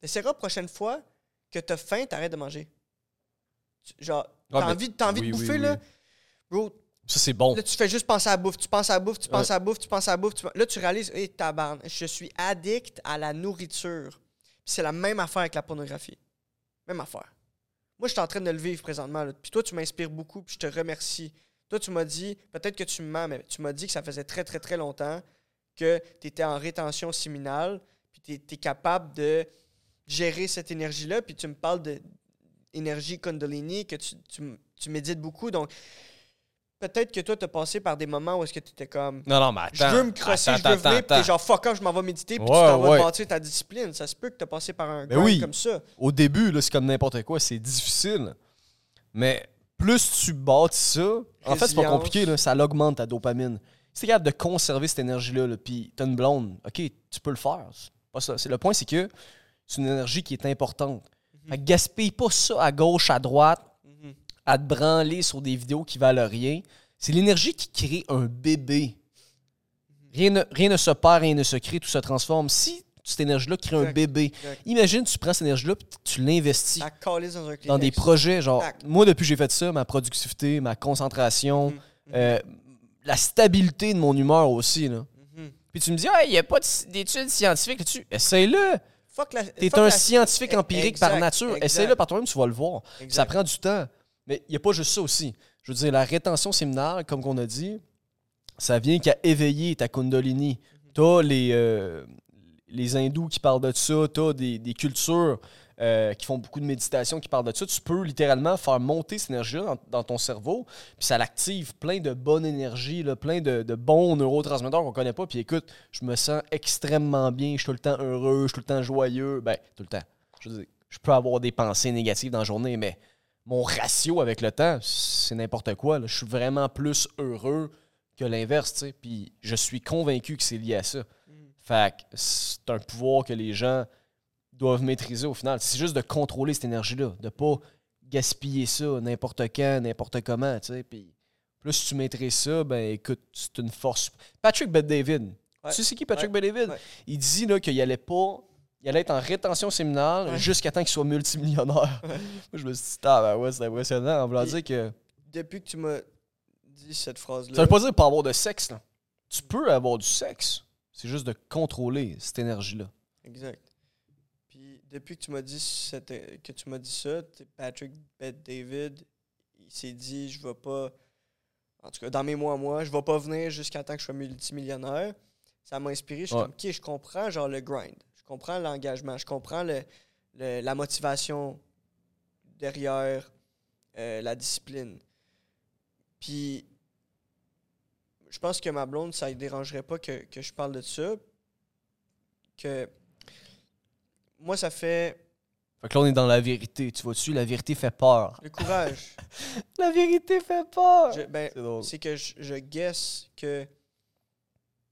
T'essaieras la prochaine fois que t'as faim, t'arrêtes de manger. Genre, Ouais, t'as envie, t'as envie oui, de bouffer, oui. là. Bro, Ça, c'est bon. là, tu fais juste penser à la bouffe. Tu penses à la bouffe, tu penses Ouais. à la bouffe, tu penses à la bouffe. tu- Là, tu réalises, hé, tabarn, je suis addict à la nourriture. C'est la même affaire avec la pornographie. Même affaire. Moi, je suis en train de le vivre présentement. là. Puis toi, tu m'inspires beaucoup, puis je te remercie. Toi, tu m'as dit, peut-être que tu me mens, mais tu m'as dit que ça faisait très, très, très longtemps que tu étais en rétention séminale, puis tu es, capable de gérer cette énergie-là, puis tu me parles de énergie Kundalini, que tu, tu, tu médites beaucoup. Donc, peut-être que toi, tu as passé par des moments où est-ce que tu étais comme Non, non, mais attends. je veux me crosser, attends, je veux venir, puis genre fuck off, je m'en vais méditer, puis Ouais, tu t'en vas bâtir ta discipline. Ça se peut que tu as passé par un Ben oui. comme ça. Au début, là, c'est comme n'importe quoi, c'est difficile. Mais plus tu bâtis ça, en fait, c'est pas compliqué, là, ça l'augmente ta dopamine. Si t'es capable de conserver cette énergie-là, là, puis t'as une blonde, ok, tu peux le faire. Pas ça. C'est le point, c'est que c'est une énergie qui est importante. Fait que gaspille pas ça à gauche, à droite, Mhm. à te branler sur des vidéos qui valent rien. C'est l'énergie qui crée un bébé. Rien ne, rien ne se perd, rien ne se crée, tout se transforme. Si cette énergie-là crée un bébé, Exact. imagine, tu prends cette énergie-là puis tu l'investis dans des projets. Genre, Tac. moi, depuis que j'ai fait ça, ma productivité, ma concentration, Mhm. euh, la stabilité de mon humeur aussi. Là. Mhm. Puis tu me dis, il n'y a pas de- d'études scientifiques là-dessus? Essaye-le. T'es un la- scientifique empirique par nature. Essaye-le par toi-même, tu vas le voir. Ça prend du temps. Mais il n'y a pas juste ça aussi. Je veux dire, la rétention séminale, comme on a dit, ça vient qu'à éveiller ta kundalini. T'as les, euh, les hindous qui parlent de ça, t'as des, des cultures euh, qui font beaucoup de méditation qui parlent de ça. Tu peux littéralement faire monter cette énergie-là dans, ton cerveau, puis ça l'active plein de bonne énergie, là, plein de, bons neurotransmetteurs qu'on connaît pas. Puis écoute, je me sens extrêmement bien, je suis tout le temps heureux, je suis tout le temps joyeux. Ben, tout le temps. Je peux avoir des pensées négatives dans la journée, mais mon ratio avec le temps, c'est n'importe quoi. Je suis vraiment plus heureux que l'inverse, tu. Puis je suis convaincu que c'est lié à ça. Fait que c'est un pouvoir que les gens doivent maîtriser au final. C'est juste de contrôler cette énergie-là, de pas gaspiller ça n'importe quand, n'importe comment, tu sais. Puis plus tu maîtrises ça, ben écoute, c'est une force. Patrick Bet-David. Ouais. Tu sais c'est qui Patrick Ouais. Ouais. Il dit là qu'il allait pas. Il allait être en rétention séminale jusqu'à temps qu'il soit multimillionnaire. Moi, je me suis dit, ah, ben ouais, c'est impressionnant. Puis- dire que. Depuis que tu m'as dit cette phrase-là. Ça veut pas dire pas avoir de sexe, là. Tu peux avoir du sexe. C'est juste de contrôler cette énergie-là. Exact. Puis depuis que tu m'as dit cette- que tu m'as dit ça, Patrick Bet David, il s'est dit je vais pas en tout cas dans mes mois à moi, je vais pas venir jusqu'à temps que je sois multimillionnaire. Ça m'a inspiré, je suis Ouais. comme OK, je comprends genre le grind. Je comprends l'engagement, je comprends le, le- la motivation derrière euh, la discipline. Puis je pense que ma blonde, ça ne dérangerait pas que, que je parle de ça. Que moi, ça fait Fait que là, on est dans la vérité. Tu vois-tu, la vérité fait peur. le courage. La vérité fait peur! Je- ben, C'est que je, je guess que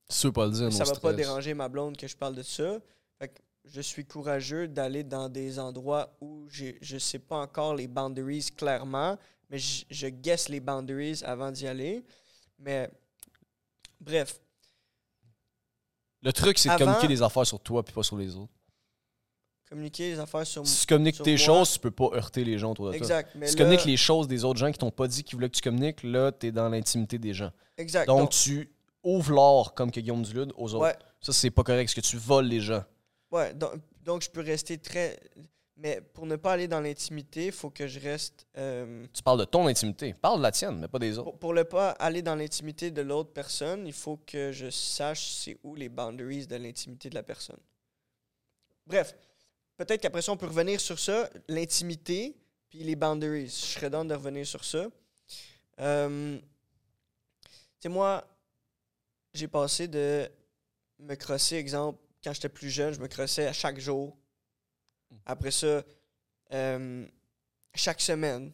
Tu veux pas le dire, ça va pas déranger ma blonde que je parle de ça. Fait que je suis courageux d'aller dans des endroits où j'ai- je ne sais pas encore les boundaries clairement, mais je, je guesse les boundaries avant d'y aller. Mais bref, Le truc, c'est de Avant- communiquer des affaires sur toi puis pas sur les autres. communiquer les affaires sur Si tu communiques sur tes moi. choses, tu peux pas heurter les gens autour de toi. Exact. Mais Si tu là- communiques les choses des autres gens qui t'ont pas dit qu'ils voulaient que tu communiques, là, t'es dans l'intimité des gens. Exact. Donc, Donc, tu ouvres l'or comme que Guillaume Dulude aux autres. ouais, Ça, c'est pas correct, parce que tu voles les gens. ouais, donc, donc je peux rester très. Mais pour ne pas aller dans l'intimité, il faut que je reste. euh, Tu parles de ton intimité. Parle de la tienne, mais pas des autres. Pour, pour ne pas aller dans l'intimité de l'autre personne, il faut que je sache c'est où les boundaries de l'intimité de la personne. Bref, peut-être qu'après ça, on peut revenir sur ça, l'intimité, puis les boundaries. Je serais dans de revenir sur ça. Euh, tu sais, moi, j'ai passé de me crosser, exemple, quand j'étais plus jeune, je me crossais à chaque jour. Après ça, euh, chaque semaine.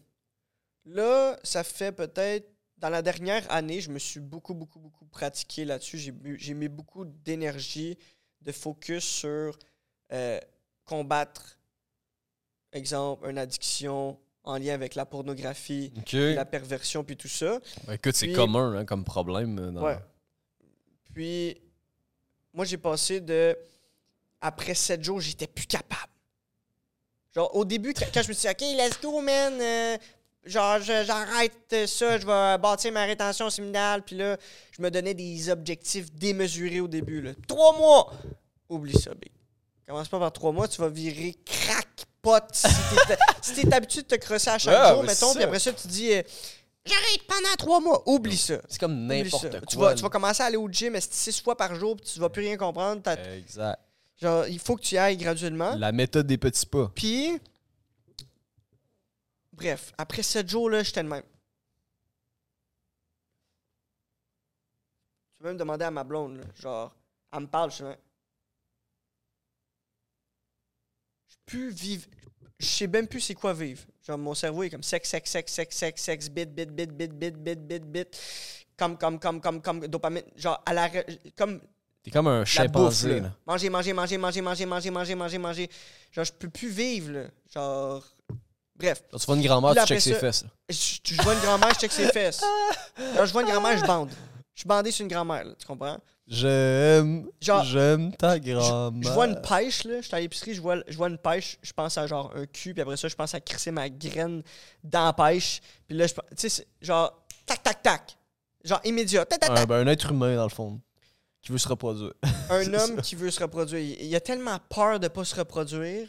Là, ça fait peut-être. Dans la dernière année, je me suis beaucoup, beaucoup, beaucoup pratiqué là-dessus. J'ai mis beaucoup d'énergie, de focus sur euh, combattre, exemple, une addiction en lien avec la pornographie, la perversion, puis tout ça. Ben, écoute, c'est commun hein, comme problème. euh, dans- Ouais. Puis, moi, j'ai passé de. Après sept jours, j'étais plus capable. Genre, au début, quand je me suis dit, OK, let's go, man. euh, genre, j'arrête ça, je vais bâtir ma rétention séminale. Puis là, je me donnais des objectifs démesurés au début. Là. Trois mois! Oublie ça, big. Commence pas par trois mois, tu vas virer crackpot si t'es si t'es habitué de te crosser à chaque jour, mettons, puis après ça, tu dis, euh, j'arrête pendant trois mois. Oublie ça. C'est comme n'importe quoi. Tu vas, tu vas commencer à aller au gym six fois par jour, puis tu vas plus rien comprendre. Exact. Genre, il faut que tu y ailles graduellement. La méthode des petits pas. Puis, bref, après sept jours, là, j'étais le même. Tu peux même demander à ma blonde, là, genre, elle me parle, je suis. Je peux vivre. Je sais même plus c'est quoi vivre. Genre, mon cerveau est comme sexe, sexe, sexe, sexe, sexe, sexe, bit, bit, bit, bit, bit, bit, bit, bit. Comme, comme, comme, comme, comme, dopamine. Genre, à la. Comme T'es comme un chimpanzé. là. Manger, manger, manger, manger, manger, manger, manger, manger, manger. Genre, je peux plus vivre, là. Genre. Bref. Genre, tu vois une grand-mère, tu checkes ses fesses. Je, je vois une grand-mère, je check ses fesses. Genre, je vois une grand-mère, je bande. Je suis bandé sur une grand-mère, tu comprends? J'aime. Genre, J'aime ta grand-mère. Je vois une pêche, là. Je suis à l'épicerie, je vois, je vois une pêche. Je pense à genre un cul, puis après ça, je pense à crisser ma graine dans la pêche. Puis là, je pense- Tu sais, genre, tac, tac, tac. Genre immédiat. Tac, tac, Un, ben, un être humain, dans le fond, qui veut se reproduire. Un homme qui veut se reproduire. Il a tellement peur de pas se reproduire.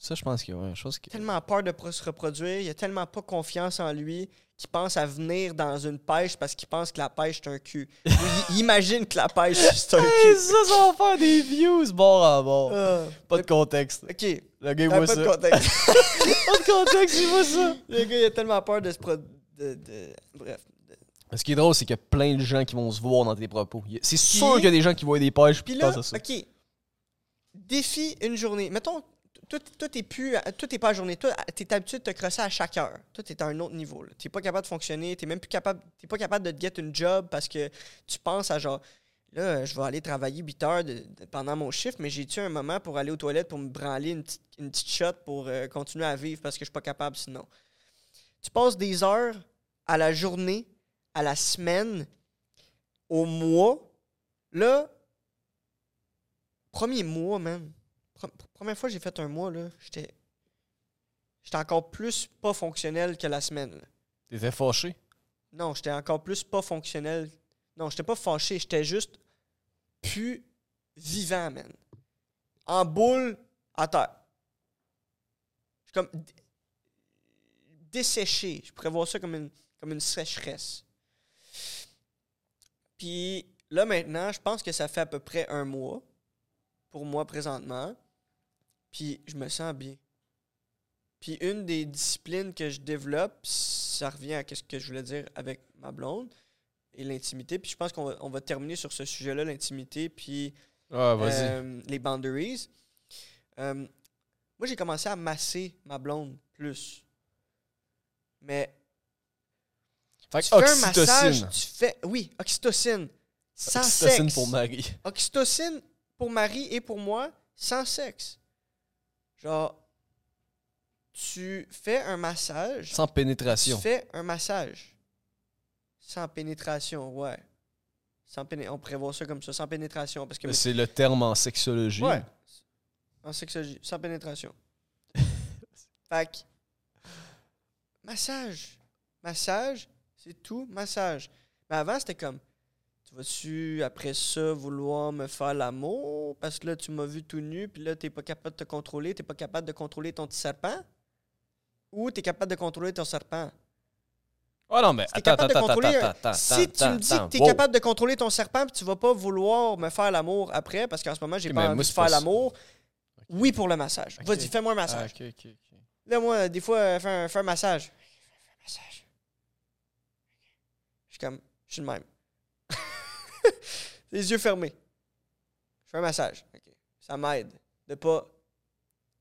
Ça, je pense que ouais, je pense que. tellement peur de pas se reproduire, il a tellement pas confiance en lui qu'il pense à venir dans une pêche parce qu'il pense que la pêche c'est un cul. Il, imagine que la pêche c'est un Hey, cul. ça, ça va faire des views bord bord. Ah. Pas de contexte. ok, Le gars, il voit pas ça. de contexte. Pas de contexte, il voit ça. Le gars il a tellement peur de se pro... de, de- Bref. Ce qui est drôle, c'est qu'il y a plein de gens qui vont se voir dans tes propos. C'est sûr qu'il y a des gens qui voient des pêches Puis là, pensent à ça. ok, défi une journée. Mettons, toi, t'es plus, toi t'es pas à journée. Toi, t'es habitué de te crosser à chaque heure. Toi, t'es à un autre niveau. T'es pas capable de fonctionner. T'es même plus capable. T'es pas capable de te get une job parce que tu penses à genre. Là, je vais aller travailler 8 heures de- de- pendant mon chiffre, mais j'ai-tu un moment pour aller aux toilettes pour me branler une petite, une petite shot pour euh, continuer à vivre parce que je suis pas capable sinon? Tu passes des heures à la journée, à la semaine, au mois. Là, premier mois, man. Pre- première fois que j'ai fait un mois, là, j'étais. J'étais encore plus pas fonctionnel que la semaine. T'étais fâché? Non, j'étais encore plus pas fonctionnel. Non, j'étais pas fâché, j'étais juste plus vivant, man. En boule à terre. Je suis comme desséché. Je pourrais voir ça comme une, comme une sécheresse. Puis là, maintenant, je pense que ça fait à peu près un mois pour moi présentement. Puis je me sens bien. Puis une des disciplines que je développe, ça revient à ce que je voulais dire avec ma blonde et l'intimité. Puis je pense qu'on va, on va terminer sur ce sujet-là, l'intimité, puis Ah, euh, les boundaries. Euh, moi, j'ai commencé à masser ma blonde plus. Mais fait tu fais un massage, oxytocine. tu fais... Oui, oxytocine. Sans Oxytocine sexe. pour Marie. Oxytocine pour Marie et pour moi, sans sexe. Genre, tu fais un massage. Sans Tu pénétration. fais un massage. Sans pénétration, ouais. Sans péné- on pourrait voir ça comme ça, sans pénétration. Parce que C'est le terme en sexologie. Ouais. En sexologie, sans pénétration. fait que, massage. Massage, c'est tout, massage. Mais avant, c'était comme, tu vas-tu, après ça, vouloir me faire l'amour? Parce que là, tu m'as vu tout nu, puis là, t'es pas capable de te contrôler, t'es pas capable de contrôler ton petit serpent? Ou t'es capable de contrôler ton serpent? Oh non, mais Si t'es attends, contrôler attends, si tu me dis que attends, tu es wow. capable de contrôler ton serpent puis tu vas pas vouloir me faire l'amour après parce qu'en ce moment j'ai pas envie de faire l'amour. Oui pour le massage. Vas-y, fais-moi un Ah, massage. ok. Là moi des fois euh, fais un, fais un massage. Fais un massage. Suis comme je suis le même. Les yeux fermés. Je fais un massage. Ça m'aide de pas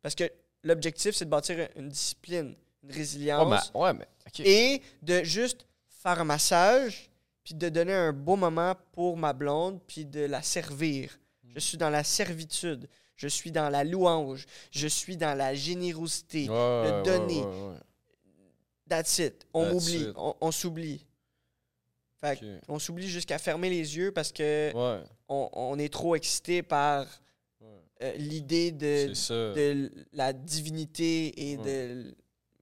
parce que l'objectif c'est de bâtir une discipline, une résilience ouais, mais. et de juste faire un massage, puis de donner un beau moment pour ma blonde, puis de la servir. Je suis dans la servitude, je suis dans la louange, je suis dans la générosité. Ouais, ouais, donner. ouais, ouais. That's it. On m'oublie, on s'oublie. Fait on s'oublie jusqu'à fermer les yeux parce que Ouais, on, on est trop excité par ouais. euh, l'idée de, la divinité et de...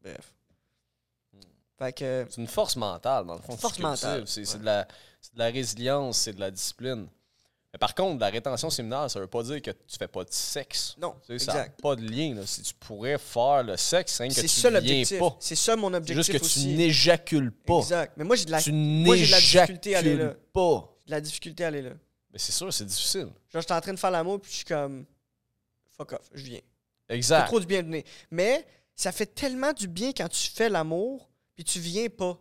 Bref. C'est une force mentale, dans le fond. Force mentale, C'est c'est ouais. de, la- c'est de la résilience, c'est de la discipline. Mais par contre, la rétention séminaire, ça veut pas dire que tu fais pas de sexe. Non, Tu sais, ça n'a exact. pas de lien. là. Si tu pourrais faire le sexe, c'est que C'est tu ça viens pas. C'est ça mon C'est objectif juste que aussi. tu n'éjacules pas. Exact. Mais moi, j'ai de la, moi, de la difficulté à aller là. pas. de la difficulté à aller là. Mais c'est sûr, c'est difficile. Genre, j'étais en train de faire l'amour, puis je suis comme, fuck off, je viens. C'est Exact. trop du bien venir. Mais ça fait tellement du bien quand tu fais l'amour, puis tu viens pas.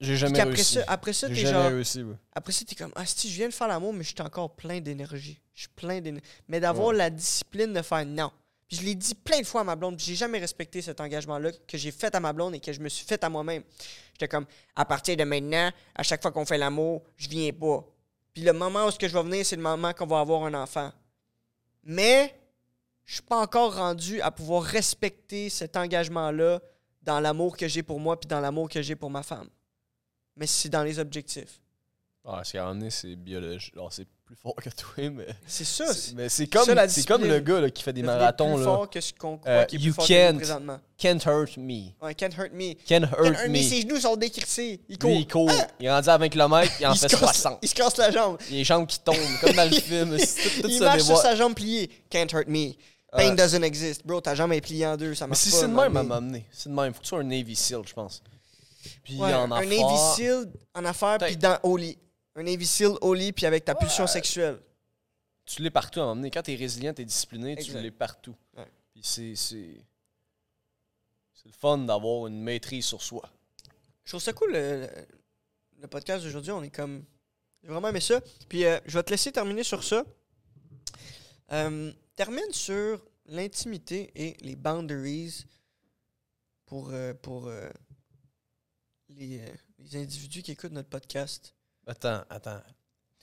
J'ai jamais qu'après réussi. ça, après ça, t'es genre, réussi. ouais. après ça, t'es comme, ah, si je viens de faire l'amour, mais je suis encore plein d'énergie. Je suis plein d'énergie. Mais d'avoir Ouais. la discipline de faire non. Puis je l'ai dit plein de fois à ma blonde, puis j'ai jamais respecté cet engagement-là que j'ai fait à ma blonde et que je me suis fait à moi-même. J'étais comme, à partir de maintenant, à chaque fois qu'on fait l'amour, je viens pas. Puis le moment où ce que je vais venir, c'est le moment qu'on va avoir un enfant. Mais je suis pas encore rendu à pouvoir respecter cet engagement-là dans l'amour que j'ai pour moi puis dans l'amour que j'ai pour ma femme. Mais c'est dans les objectifs. Ah, c'est à un moment donné, c'est biologique. Alors, c'est plus fort que toi, mais. C'est ça. Mais c'est comme, c'est comme le gars là, qui fait des marathons. plus Là. fort que ce qu'on croit Euh, qui est plus you fort nous can't. présentement. Can't hurt me. Ouais, can't hurt me. Can't Can't hurt hurt me. me. Ses genoux sont décrissés. Il court. Lui, il court. Il est rendu à 20 km, il en il, fait se casse, 60. il se casse la jambe. Il a les jambes qui tombent, comme dans le film. Tout, tout il marche sur sa jambe pliée. Can't hurt me. Pain doesn't exist. Bro, ta jambe est pliée en deux. Ça Mais marche si pas. c'est de même à m'amener. C'est de même. Faut que tu sois un Navy SEAL, je pense. Puis Ouais, en un Navy en affaires, puis dans au lit. Un Navy au lit, puis avec ta pulsion sexuelle. tu l'es partout à m'amener. Quand t'es résilient, t'es discipliné, tu l'es partout. Ouais. Puis c'est. C'est c'est le fun d'avoir une maîtrise sur soi. Je trouve ça cool, le, le- podcast d'aujourd'hui. On est comme. J'ai vraiment aimé ça. Puis euh, je vais te laisser terminer sur ça. Euh, termine sur l'intimité et les boundaries pour, euh, pour les, euh, les individus qui écoutent notre podcast. Attends, attends.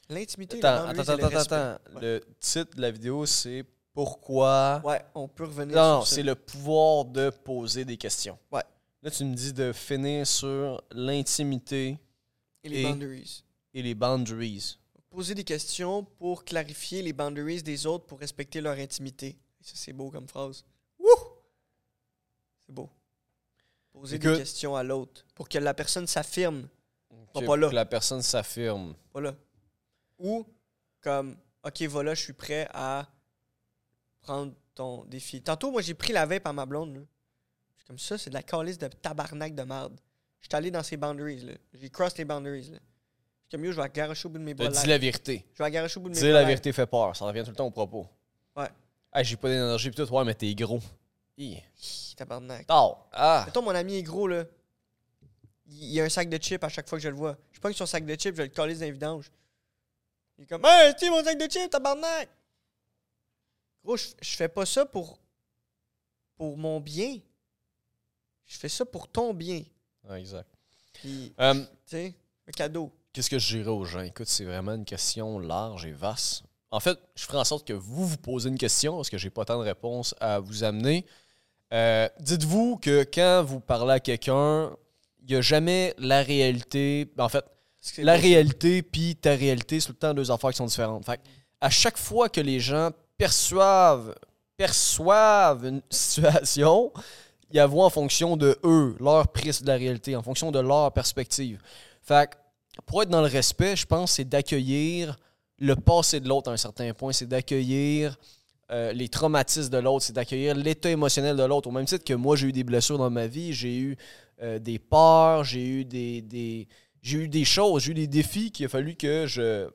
L'intimité Attends, attends, attends, attends. Ouais. Le titre de la vidéo, c'est Pourquoi. Ouais, on peut revenir Non, non, sur ça. c'est le pouvoir de poser des questions. Ouais. Là, tu me dis de finir sur l'intimité Et les et- boundaries. et les boundaries. Poser des questions pour clarifier les boundaries des autres pour respecter leur intimité. Ça, c'est beau comme phrase. Wouh! C'est beau. Poser des questions à l'autre pour que la personne s'affirme. Pas là. Que la personne s'affirme. Voilà. Ou comme, OK, voilà, je suis prêt à prendre ton défi. Tantôt, moi, j'ai pris la vape à ma blonde. là. Comme ça, c'est de la calice de tabarnak de merde. Je suis allé dans ces boundaries. là. J'ai cross les boundaries. là. Je yo, je vais la garocher au bout de mes bras. larges. la vérité. Je vais la garocher au bout de mes bras. la larges. vérité fait peur. Ça revient tout le temps au propos. Ouais. Hey, j'ai pas d'énergie pis tout. Ouais, mais t'es gros. Hi. Hi, Tabarnak. Oh. Ah. Mettons, mon ami est gros, là. Il y a un sac de chips à chaque fois que je le vois. Je pogne son sac de chips, je le coller dans les vidanges. Il est comme, hey, tu mon sac de chips, tabarnak! Gros, je, je fais pas ça pour, pour mon bien. Je fais ça pour ton bien. Ouais, exact. Puis, Euh, tu sais, un cadeau. Qu'est-ce que je dirais aux gens? Écoute, c'est vraiment une question large et vaste. En fait, je ferai en sorte que vous vous posez une question parce que j'ai pas tant de réponses à vous amener. Euh, dites-vous que quand vous parlez à quelqu'un, il n'y a jamais la réalité. En fait, la réalité puis ta réalité, c'est tout le temps deux affaires qui sont différentes. Fait à chaque fois que les gens perçoivent, perçoivent une situation, ils la voient en fonction de eux, leur prise de la réalité, en fonction de leur perspective. Fait pour être dans le respect, je pense, c'est d'accueillir le passé de l'autre à un certain point, c'est d'accueillir euh, les traumatismes de l'autre, c'est d'accueillir l'état émotionnel de l'autre. Au même titre que moi, j'ai eu des blessures dans ma vie, j'ai eu euh, des peurs, j'ai eu des, des- j'ai eu des choses, j'ai eu des défis qu'il a fallu que je,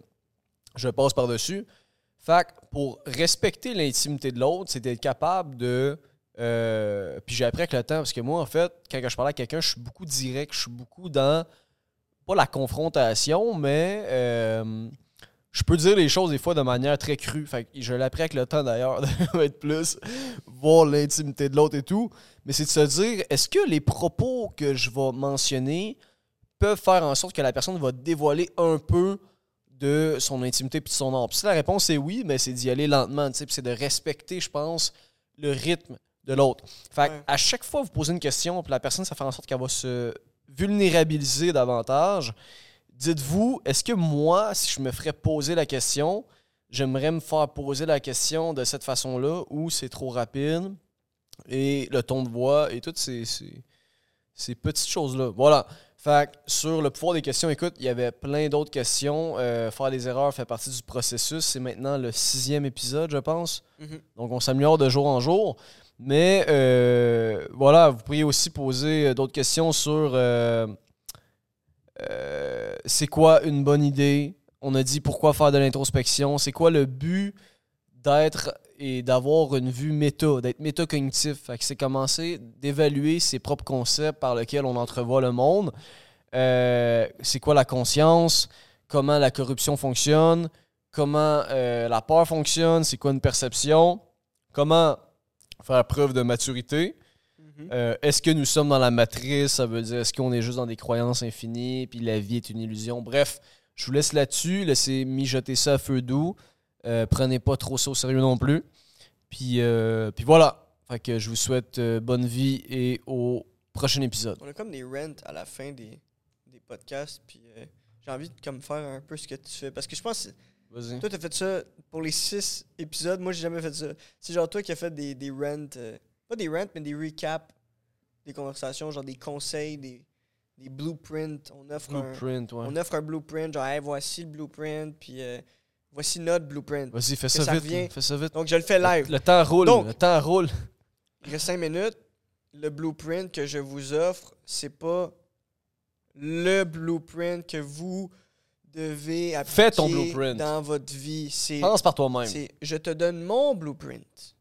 je passe par-dessus. Fait pour respecter l'intimité de l'autre, c'est d'être capable de. euh, puis j'ai appris avec le temps, parce que moi, en fait, quand je parle à quelqu'un, je suis beaucoup direct, je suis beaucoup dans. Pas la confrontation, mais. Je peux dire les choses des fois de manière très crue. Fait que je appris avec le temps d'ailleurs, de être plus voir l'intimité de l'autre et tout. Mais c'est de se dire, est-ce que les propos que je vais mentionner peuvent faire en sorte que la personne va dévoiler un peu de son intimité puis de son art? Puis si la réponse est oui, mais c'est d'y aller lentement, c'est de respecter, je pense, le rythme de l'autre. Fait que Ouais. à chaque fois que vous posez une question, puis la personne, ça fait en sorte qu'elle va se vulnérabiliser davantage. Dites-vous, est-ce que moi, si je me ferais poser la question, j'aimerais me faire poser la question de cette façon-là ou c'est trop rapide et le ton de voix et toutes ces, ces, ces petites choses-là? Voilà. Fait que sur le pouvoir des questions, écoute, il y avait plein d'autres questions. Euh, faire des erreurs fait partie du processus. C'est maintenant le sixième épisode, je pense. Mhm. Donc, on s'améliore de jour en jour. Mais euh, voilà, vous pourriez aussi poser euh, d'autres questions sur euh, euh, c'est quoi une bonne idée? On a dit pourquoi faire de l'introspection. C'est quoi le but d'être et d'avoir une vue méta, d'être métacognitif? C'est commencer d'évaluer ses propres concepts par lesquels on entrevoit le monde. Euh, c'est quoi la conscience, comment la corruption fonctionne, comment euh, la peur fonctionne, c'est quoi une perception, comment faire preuve de maturité? Mhm. Euh, est-ce que nous sommes dans la matrice? Ça veut dire est-ce qu'on est juste dans des croyances infinies, puis la vie est une illusion? Bref, je vous laisse là-dessus. Laissez mijoter ça à feu doux. Euh, prenez pas trop ça au sérieux non plus. Puis, euh, puis voilà. Fait que je vous souhaite bonne vie et au prochain épisode. On a comme des rents à la fin des, des podcasts, puis j'ai envie de comme faire un peu ce que tu fais. Parce que je pense toi, t'as fait ça pour les six épisodes. Moi, j'ai jamais fait ça. C'est genre toi qui as fait des, des rents, pas des rents, mais des recaps des conversations, genre des conseils, des, des blueprints. On offre un. Blueprint, ouais. On offre un blueprint, genre, Hey, voici le blueprint, puis euh, voici notre blueprint. Vas-y, fais ça ça vite. revient. Fais ça vite. Donc, je le fais live. Le, le temps roule. Donc- le temps roule. Il reste 5 minutes. Le blueprint que je vous offre, c'est pas le blueprint que vous devez appliquer Fais ton blueprint. dans votre vie. Pense par toi-même. c'est je te donne mon blueprint.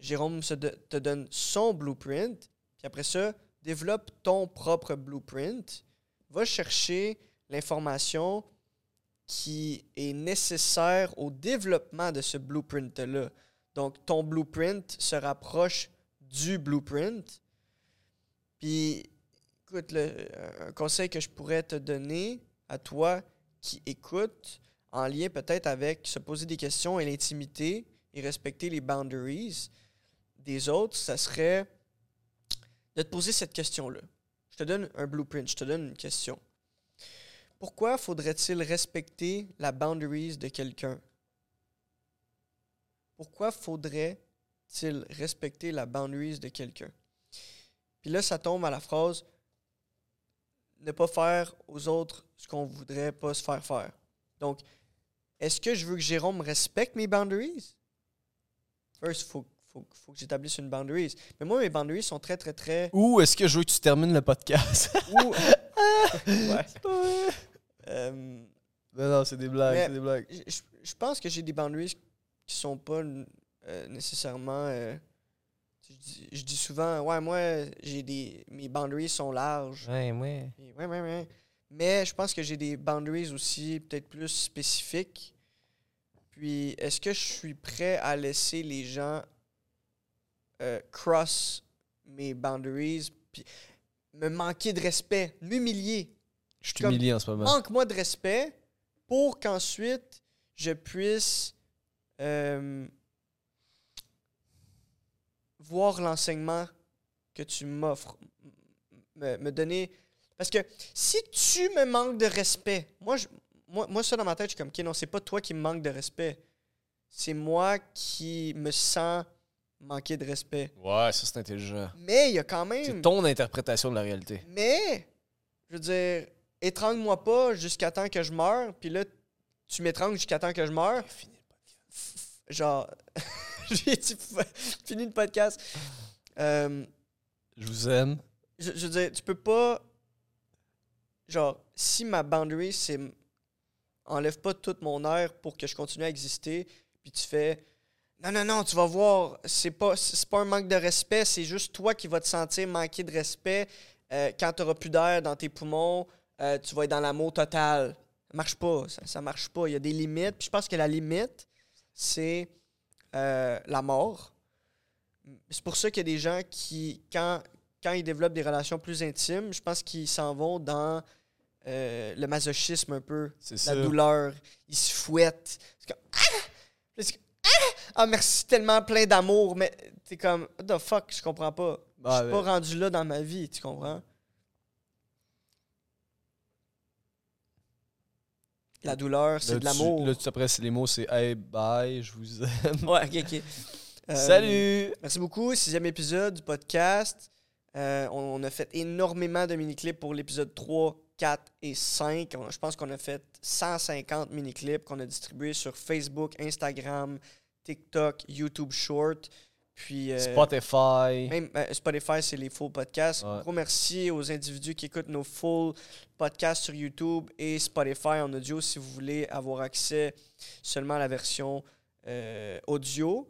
Jérôme te donne son blueprint. Puis après ça, développe ton propre blueprint. Va chercher l'information qui est nécessaire au développement de ce blueprint-là. Donc, ton blueprint se rapproche du blueprint. Puis, écoute, le- un conseil que je pourrais te donner à toi qui écoute, en lien peut-être avec se poser des questions et l'intimité et respecter les boundaries autres, ça serait de te poser cette question-là. Je te donne un blueprint, je te donne une question. Pourquoi faudrait-il respecter la boundaries de quelqu'un? Pourquoi faudrait-il respecter la boundaries de quelqu'un? Puis là, ça tombe à la phrase ne pas faire aux autres ce qu'on voudrait pas se faire faire. Donc, est-ce que je veux que Jérôme respecte mes boundaries? First, il faut, faut, faut que j'établisse une boundaries. Mais moi, mes boundaries sont très, très, très... Ou est-ce que je veux que tu termines le podcast? Ou- ouais. Euh, non, non, c'est des blagues. C'est des blagues. je, je- pense que j'ai des boundaries qui sont pas euh, nécessairement. euh, je, dis, je dis souvent, ouais, moi, j'ai des. Mes boundaries sont larges. Ouais, ouais. Ouais, ouais, ouais. Mais je pense que j'ai des boundaries aussi peut-être plus spécifiques. Puis, est-ce que je suis prêt à laisser les gens euh, cross mes boundaries, puis me manquer de respect, m'humilier? Je Comme- t'humilie en ce moment. manque-moi de respect pour qu'ensuite je puisse euh, voir l'enseignement que tu m'offres, me, me donner. Parce que si tu me manques de respect, moi, je- moi, moi ça dans ma tête, je suis comme, ok, non, c'est pas toi qui me manques de respect. C'est moi qui me sens manquer de respect. Ouais, ça c'est intelligent. Mais il y a quand C'est même. ton interprétation de la réalité. Mais, je veux dire, étrangle-moi pas jusqu'à temps que je meure, puis là, tu m'étrangles jusqu'à temps que je meurs. Genre, j'ai dit, fini le podcast. Euh, Je vous aime. je, je veux dire, tu peux pas. Genre, si ma boundary, c'est. Enlève pas toute mon air pour que je continue à exister, puis tu fais. Non, non, non, tu vas voir, c'est pas, c'est pas un manque de respect, c'est juste toi qui vas te sentir manquer de respect euh, quand tu plus d'air dans tes poumons, euh, tu vas être dans l'amour total. Ça marche pas, ça, ça marche pas. Il y a des limites, puis je pense que la limite, c'est euh, la mort. C'est pour ça qu'il y a des gens qui, quand, quand ils développent des relations plus intimes, je pense qu'ils s'en vont dans le masochisme un peu, la ça. douleur. Ils se fouettent. C'est comme Ah! Ah! Merci tellement plein d'amour, mais t'es comme What the fuck, je comprends pas. Je suis pas rendu là dans ma vie, tu comprends? La douleur, c'est de l'amour. Là, tout après, c'est- les mots, c'est Hey, bye, je vous aime. Ouais, ok, ok. Euh, Salut! Merci beaucoup. Sixième épisode du podcast. Euh, on, on a fait énormément de mini-clips pour l'épisode 3, 4 et 5. On- je pense qu'on a fait 150 mini-clips qu'on a distribués sur Facebook, Instagram, TikTok, YouTube Short. Puis, euh, Spotify. même euh, Spotify, c'est les full podcasts. Ouais. Gros merci aux individus qui écoutent nos full podcasts sur YouTube et Spotify en audio si vous voulez avoir accès seulement à la version euh, audio.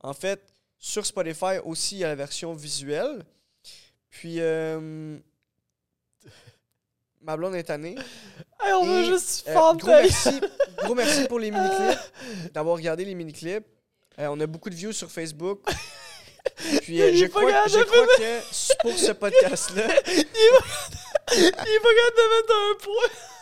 En fait, sur Spotify aussi, il y a la version visuelle. Puis, ma blonde est tannée. Hey, on veut juste Euh, gros, merci, gros merci pour les mini-clips, d'avoir regardé les mini-clips. Euh, on a beaucoup de views sur Facebook. Puis euh, je crois que pour ce podcast-là, Il est pas capable de mettre un point.